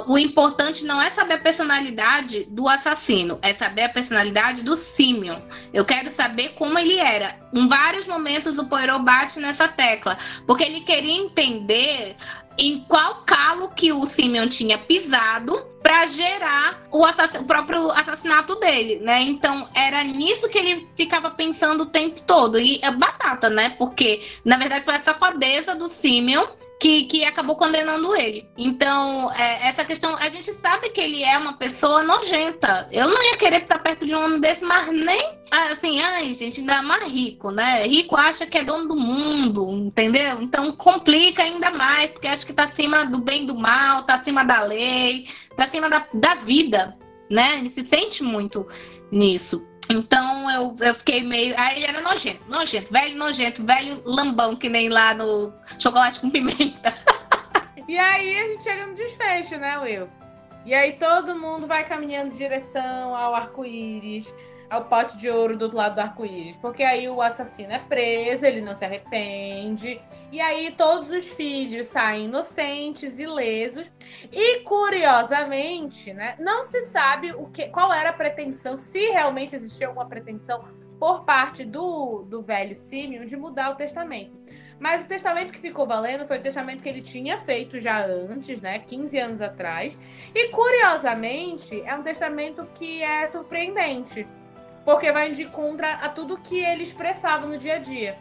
O importante não é saber a personalidade do assassino, é saber a personalidade do Simeon. Eu quero saber como ele era. Em vários momentos o Poirot bate nessa tecla, porque ele queria entender em qual calo que o Simeon tinha pisado para gerar o, o, próprio assassinato dele, né? Então era nisso que ele ficava pensando o tempo todo. E é batata, né? Porque na verdade foi a safadeza do Simeon que, que acabou condenando ele. Então, é, essa questão, a gente sabe que ele é uma pessoa nojenta. Eu não ia querer estar perto de um homem desse, mas nem assim, ai, gente, ainda mais rico, né? Rico acha que é dono do mundo, entendeu? Então complica ainda mais, porque acha que tá acima do bem e do mal, tá acima da lei, tá acima da, da vida, né? Ele se sente muito nisso. Então eu, eu fiquei meio. Aí ele era nojento, nojento, velho nojento, velho lambão, que nem lá no chocolate com pimenta. E aí a gente chega no desfecho, né, Will? E aí todo mundo vai caminhando em direção ao arco-íris ao pote de ouro do outro lado do arco-íris. Porque aí o assassino é preso, ele não se arrepende. E aí todos os filhos saem inocentes, ilesos. E curiosamente, né, não se sabe o que, qual era a pretensão, se realmente existia alguma pretensão por parte do, do velho Simeon de mudar o testamento. Mas o testamento que ficou valendo foi o testamento que ele tinha feito já antes, né? 15 anos atrás. E curiosamente, é um testamento que é surpreendente porque vai de contra a tudo que ele expressava no dia a dia.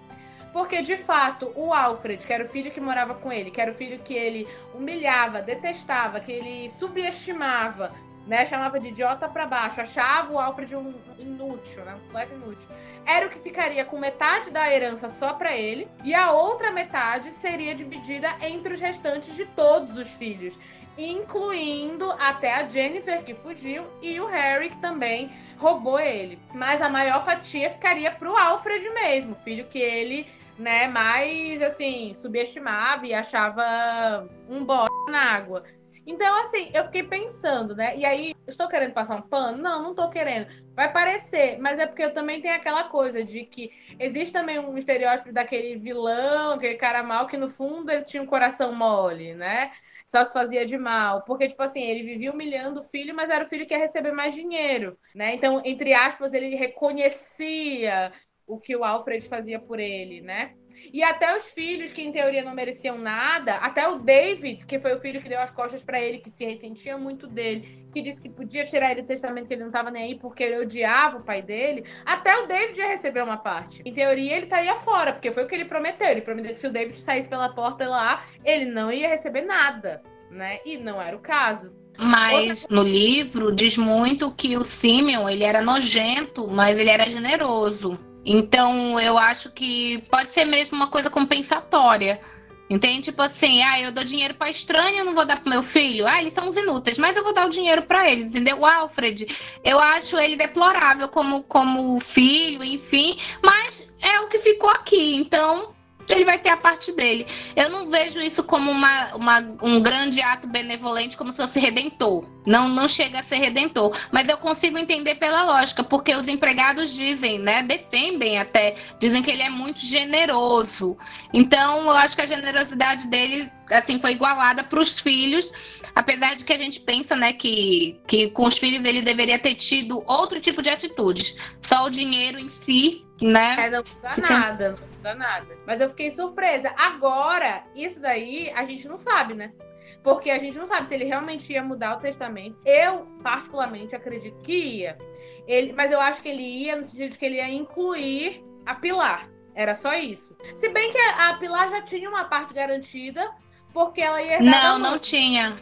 Porque, de fato, o Alfred, que era o filho que morava com ele, que era o filho que ele humilhava, detestava, que ele subestimava, né? Chamava de idiota para baixo, achava o Alfred um inútil, né? Um completo inútil. Era o que ficaria com metade da herança só para ele, e a outra metade seria dividida entre os restantes de todos os filhos, incluindo até a Jennifer, que fugiu, e o Harry, que também roubou ele. Mas a maior fatia ficaria pro Alfred mesmo, filho que ele, né, mais assim, subestimava e achava um bosta na água. Então, assim, eu fiquei pensando, né? E aí estou querendo passar um pano? Não, não estou querendo. Vai parecer, mas é porque eu também tenho aquela coisa de que existe também um estereótipo daquele vilão, aquele cara mal, que no fundo ele tinha um coração mole, né? Só se fazia de mal. Porque, tipo assim, ele vivia humilhando o filho, mas era o filho que ia receber mais dinheiro, né? Então, entre aspas, ele reconhecia o que o Alfred fazia por ele, né? E até os filhos que em teoria não mereciam nada, até o David, que foi o filho que deu as costas para ele, que se ressentia muito dele, que disse que podia tirar ele do testamento que ele não estava nem aí porque ele odiava o pai dele, até o David ia receber uma parte. Em teoria ele estaria fora, porque foi o que ele prometeu. Ele prometeu que se o David saísse pela porta lá, ele não ia receber nada, né? E não era o caso. Mas no livro diz muito que o Simeon, ele era nojento, mas ele era generoso. Então, eu acho que pode ser mesmo uma coisa compensatória. Entende? Tipo assim, ah, eu dou dinheiro para estranho, eu não vou dar pro meu filho. Ah, eles são os inúteis, mas eu vou dar o dinheiro para eles, entendeu? O Alfred, eu acho ele deplorável como, como filho, enfim, mas é o que ficou aqui. Então, ele vai ter a parte dele. Eu não vejo isso como uma, uma, um grande ato benevolente, como se fosse redentor. Não, não chega a ser redentor. Mas eu consigo entender pela lógica, porque os empregados dizem, né? Defendem até, dizem que ele é muito generoso. Então, eu acho que a generosidade dele, assim, foi igualada para os filhos. Apesar de que a gente pensa, né, que, que com os filhos ele deveria ter tido outro tipo de atitudes. Só o dinheiro em si, né? É, não muda nada nada. Mas eu fiquei surpresa. Agora, isso daí a gente não sabe, né? Porque a gente não sabe se ele realmente ia mudar o testamento. Eu, particularmente, acredito que ia. Ele, mas eu acho que ele ia no sentido de que ele ia incluir a Pilar. Era só isso. Se bem que a Pilar já tinha uma parte garantida, porque ela ia Não, não tinha.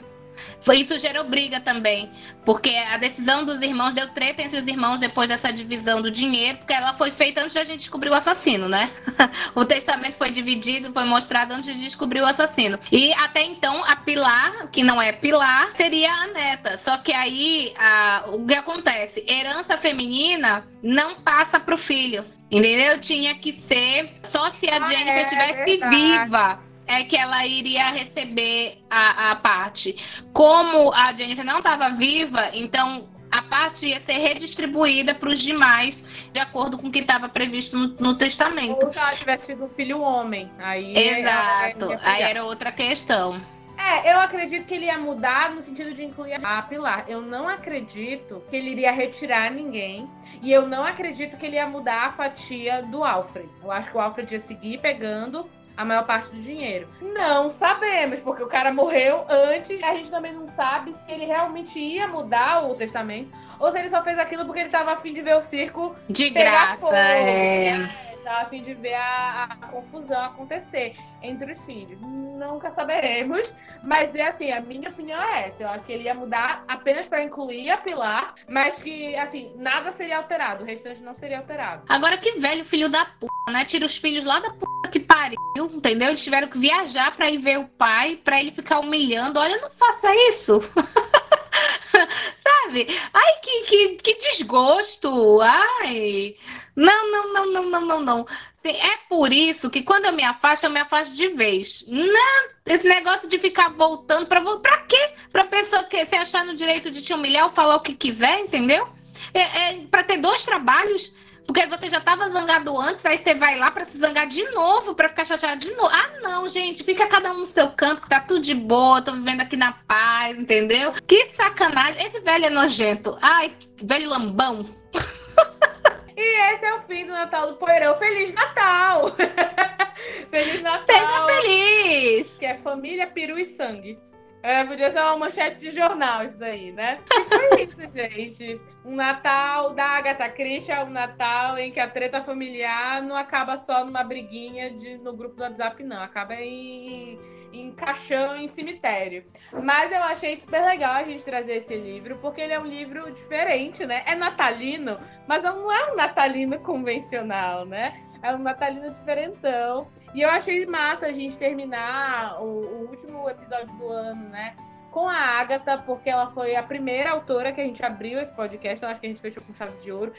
Isso gerou briga também, porque a decisão dos irmãos deu treta entre os irmãos depois dessa divisão do dinheiro, porque ela foi feita antes de a gente descobrir o assassino, né? o testamento foi dividido, foi mostrado antes de descobrir o assassino. E até então, a Pilar, que não é Pilar, seria a neta. Só que aí, a, o que acontece? Herança feminina não passa pro filho. Entendeu? Tinha que ser só se a ah, Jennifer é, estivesse é viva é que ela iria receber a, a parte. Como a Jennifer não estava viva, então a parte ia ser redistribuída para os demais, de acordo com o que estava previsto no, no, testamento. Ou se ela tivesse sido um filho homem. Aí Exato, aí era outra questão. É, eu acredito que ele ia mudar no sentido de incluir a Pilar. Eu não acredito que ele iria retirar ninguém. E eu não acredito que ele ia mudar a fatia do Alfred. Eu acho que o Alfred ia seguir pegando a maior parte do dinheiro? Não sabemos, porque o cara morreu antes. A gente também não sabe se ele realmente ia mudar o testamento ou se ele só fez aquilo porque ele tava afim de ver o circo de graça. Fogo. É a fim de ver a, a, confusão acontecer entre os filhos. Nunca saberemos, mas é assim, a minha opinião é essa. Eu acho que ele ia mudar apenas para incluir a Pilar, mas que, assim, nada seria alterado, o restante não seria alterado. Agora que velho filho da puta, né? Tira os filhos lá da puta que pariu, entendeu? Eles tiveram que viajar para ir ver o pai, para ele ficar humilhando. Olha, não faça isso. Sabe? Ai, que, que, que desgosto. Ai. Não, não, não, não, não, não, não. É por isso que quando eu me afasto, eu me afasto de vez. Não, esse negócio de ficar voltando para para quê? Para pessoa que se achar no direito de te humilhar ou falar o que quiser, entendeu? É, é para ter dois trabalhos. Porque você já estava zangado antes, aí você vai lá para se zangar de novo, para ficar chateado de novo. Ah, não, gente, fica cada um no seu canto, que tá tudo de boa, tô vivendo aqui na paz, entendeu? Que sacanagem. Esse velho é nojento. Ai, velho lambão. E esse é o fim do Natal do Poeirão. Feliz Natal! feliz Natal! Seja feliz! Que é família, peru e sangue. É, podia ser uma manchete de jornal isso daí, né? E foi isso, gente. Um Natal da Agatha Christie é um Natal em que a treta familiar não acaba só numa briguinha de, no grupo do WhatsApp, não. Acaba em em caixão em cemitério. Mas eu achei super legal a gente trazer esse livro, porque ele é um livro diferente, né? É natalino, mas não é um natalino convencional, né? É um natalino diferentão. E eu achei massa a gente terminar o, o último episódio do ano, né? Com a Agatha, porque ela foi a primeira autora que a gente abriu esse podcast. Eu acho que a gente fechou com chave de ouro.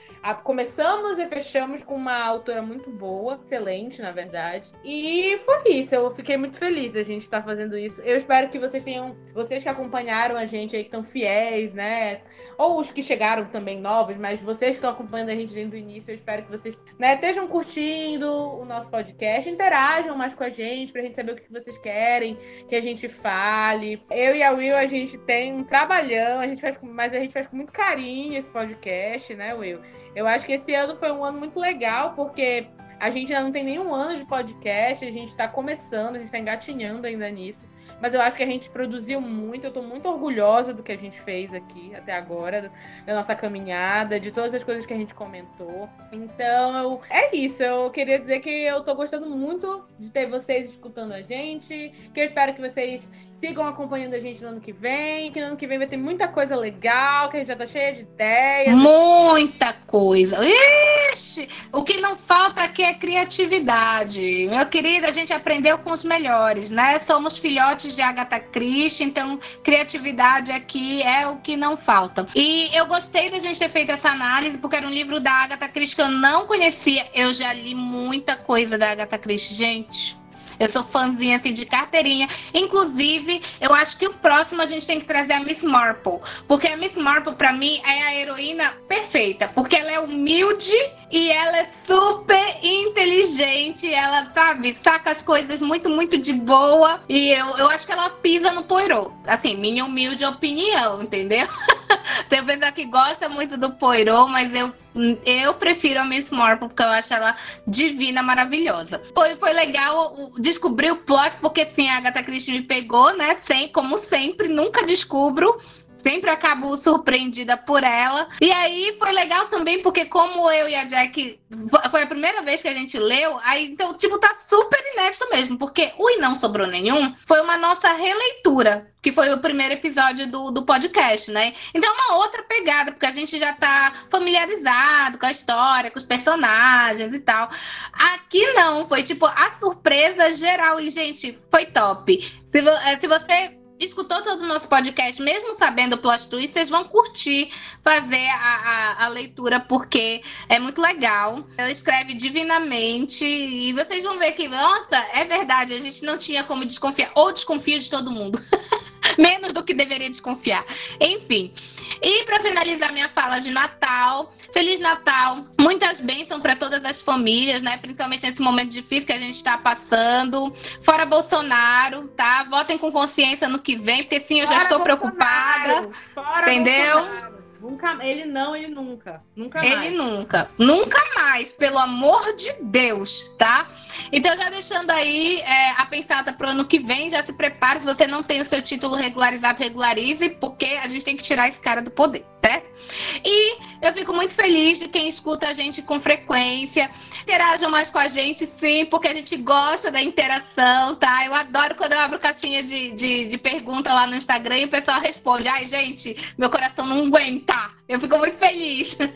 Começamos e fechamos com uma autora muito boa, excelente, na verdade. E foi isso. Eu fiquei muito feliz da gente estar fazendo isso. Eu espero que vocês tenham, vocês que acompanharam a gente aí, que estão fiéis, né? Ou os que chegaram também novos, mas vocês que estão acompanhando a gente desde o início, eu espero que vocês né, estejam curtindo o nosso podcast, interajam mais com a gente, pra gente saber o que vocês querem que a gente fale. Eu e a Will, a gente tem um trabalhão, a gente faz mas a gente faz com muito carinho esse podcast, né, Will? Eu acho que esse ano foi um ano muito legal, porque a gente ainda não tem nenhum ano de podcast, a gente tá começando, a gente tá engatinhando ainda nisso. Mas eu acho que a gente produziu muito, eu tô muito orgulhosa do que a gente fez aqui até agora, da nossa caminhada, de todas as coisas que a gente comentou. Então, eu- é isso. Eu queria dizer que eu tô gostando muito de ter vocês escutando a gente, que eu espero que vocês sigam acompanhando a gente no ano que vem, que no ano que vem vai ter muita coisa legal, que a gente já tá cheia de ideias. Muita coisa. Ixi, o que não falta aqui é criatividade. Meu querido, a gente aprendeu com os melhores, né? Somos filhotes de Agatha Christie, então criatividade aqui é o que não falta. E eu gostei da gente ter feito essa análise, porque era um livro da Agatha Christie que eu não conhecia. Eu já li muita coisa da Agatha Christie, gente. Eu sou fãzinha assim de carteirinha. Inclusive, eu acho que o próximo a gente tem que trazer a Miss Marple. Porque a Miss Marple, pra mim, é a heroína perfeita. Porque ela é humilde e ela é super inteligente. Ela, sabe, saca as coisas muito, muito de boa. E eu, eu acho que ela pisa no Poirot. Assim, minha humilde opinião, entendeu? Tem pessoa que gosta muito do Poirot, mas eu, eu prefiro a Miss Marple porque eu acho ela divina, maravilhosa. Foi, foi legal descobrir o plot, porque sim, a Agatha Christie me pegou, né? Sem, como sempre, nunca descubro. Sempre acabo surpreendida por ela. E aí foi legal também, porque como eu e a Jack foi a primeira vez que a gente leu, aí então, tipo, tá super inédito mesmo, porque o E Não Sobrou Nenhum foi uma nossa releitura, que foi o primeiro episódio do, do podcast, né? Então é uma outra pegada, porque a gente já tá familiarizado com a história, com os personagens e tal. Aqui não, foi tipo a surpresa geral, e gente, foi top. Se, eh, se você escutou todo o nosso podcast, mesmo sabendo o plot twist, vocês vão curtir fazer a, a, a leitura, porque é muito legal. Ela escreve divinamente e vocês vão ver que, nossa, é verdade, a gente não tinha como desconfiar, ou desconfia de todo mundo. Menos do que deveria desconfiar. Enfim. E para finalizar minha fala de Natal, Feliz Natal, muitas bênçãos para todas as famílias, né? Principalmente nesse momento difícil que a gente está passando. Fora Bolsonaro, tá? Votem com consciência no que vem, porque sim, eu já Fora estou Bolsonaro, preocupada. Fora Entendeu? Bolsonaro. Nunca, ele não, ele nunca. Nunca Ele mais. nunca, nunca mais, pelo amor de Deus, tá? Então, já deixando aí é, a pensada pro ano que vem, já se prepare. Se você não tem o seu título regularizado, regularize, porque a gente tem que tirar esse cara do poder, né? E eu fico muito feliz de quem escuta a gente com frequência. Interajam mais com a gente, sim, porque a gente gosta da interação, tá? Eu adoro quando eu abro caixinha de, de, de pergunta lá no Instagram e o pessoal responde. Ai, gente, meu coração não aguenta. Eu fico muito feliz.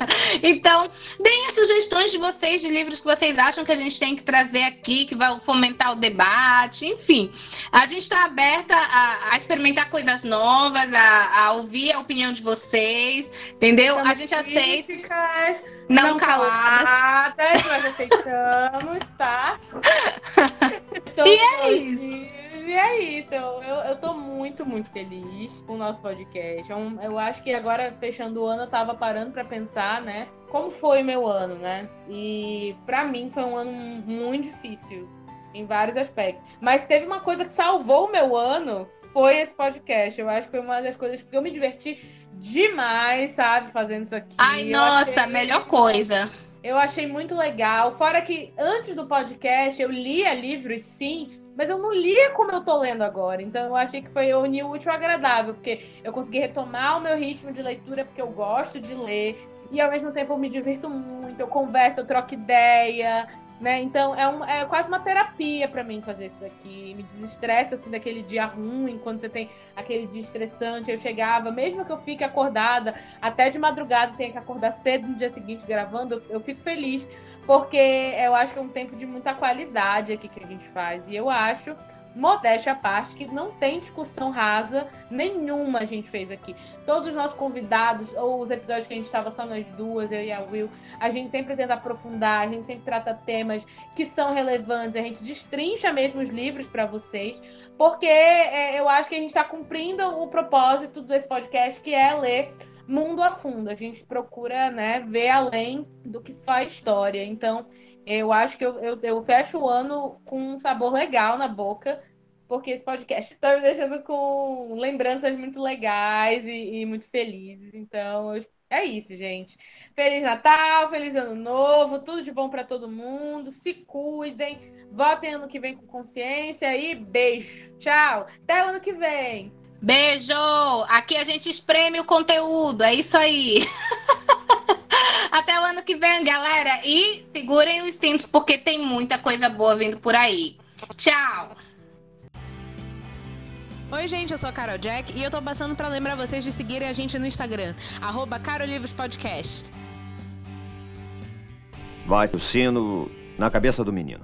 Então, deem as sugestões de vocês, de livros que vocês acham que a gente tem que trazer aqui, que vai fomentar o debate, enfim. A gente está aberta a, a experimentar coisas novas, a, a ouvir a opinião de vocês, entendeu? A gente aceita, Críticas, não, não caladas. caladas, nós aceitamos, tá? E é feliz. E é isso, eu, eu, eu tô muito, muito feliz com o nosso podcast. É um- eu acho que agora, fechando o ano, eu tava parando pra pensar, né? Como foi meu ano, né? E pra mim foi um ano muito difícil em vários aspectos. Mas teve uma coisa que salvou o meu ano, foi esse podcast. Eu acho que foi uma das coisas que eu me diverti demais, sabe? Fazendo isso aqui. Ai, Eu nossa, achei- melhor coisa. eu achei muito legal. Fora que antes do podcast eu lia livros, sim, mas eu não lia como eu tô lendo agora. Então eu achei que foi unir o útil ao agradável, porque eu consegui retomar o meu ritmo de leitura, porque eu gosto de ler. E ao mesmo tempo eu me divirto muito, eu converso, eu troco ideia, né? Então é, um, é quase uma terapia pra mim fazer isso daqui. Me desestressa assim daquele dia ruim, quando você tem aquele dia estressante. Eu chegava, mesmo que eu fique acordada até de madrugada, tenha que acordar cedo no dia seguinte gravando, eu, eu fico feliz, porque eu acho que é um tempo de muita qualidade aqui que a gente faz. E eu acho modéstia à parte, que não tem discussão rasa nenhuma a gente fez aqui. Todos os nossos convidados, ou os episódios que a gente estava só nós duas, eu e a Will, a gente sempre tenta aprofundar, a gente sempre trata temas que são relevantes, a gente destrincha mesmo os livros para vocês, porque é, eu acho que a gente está cumprindo o propósito desse podcast, que é ler mundo a fundo. A gente procura né, ver além do que só a história. Então, eu acho que eu, eu, eu fecho o ano com um sabor legal na boca, porque esse podcast está me deixando com lembranças muito legais e, e muito felizes. Então, é isso, gente. Feliz Natal, feliz Ano Novo, tudo de bom para todo mundo. Se cuidem, votem ano que vem com consciência e beijo. Tchau. Até ano que vem. Beijo! Aqui a gente espreme o conteúdo, é isso aí. Até o ano que vem, galera. E segurem os cintos, porque tem muita coisa boa vindo por aí. Tchau! Oi, gente, eu sou a Carol Jack e eu tô passando para lembrar vocês de seguirem a gente no Instagram, arroba Podcast. Vai o sino na cabeça do menino.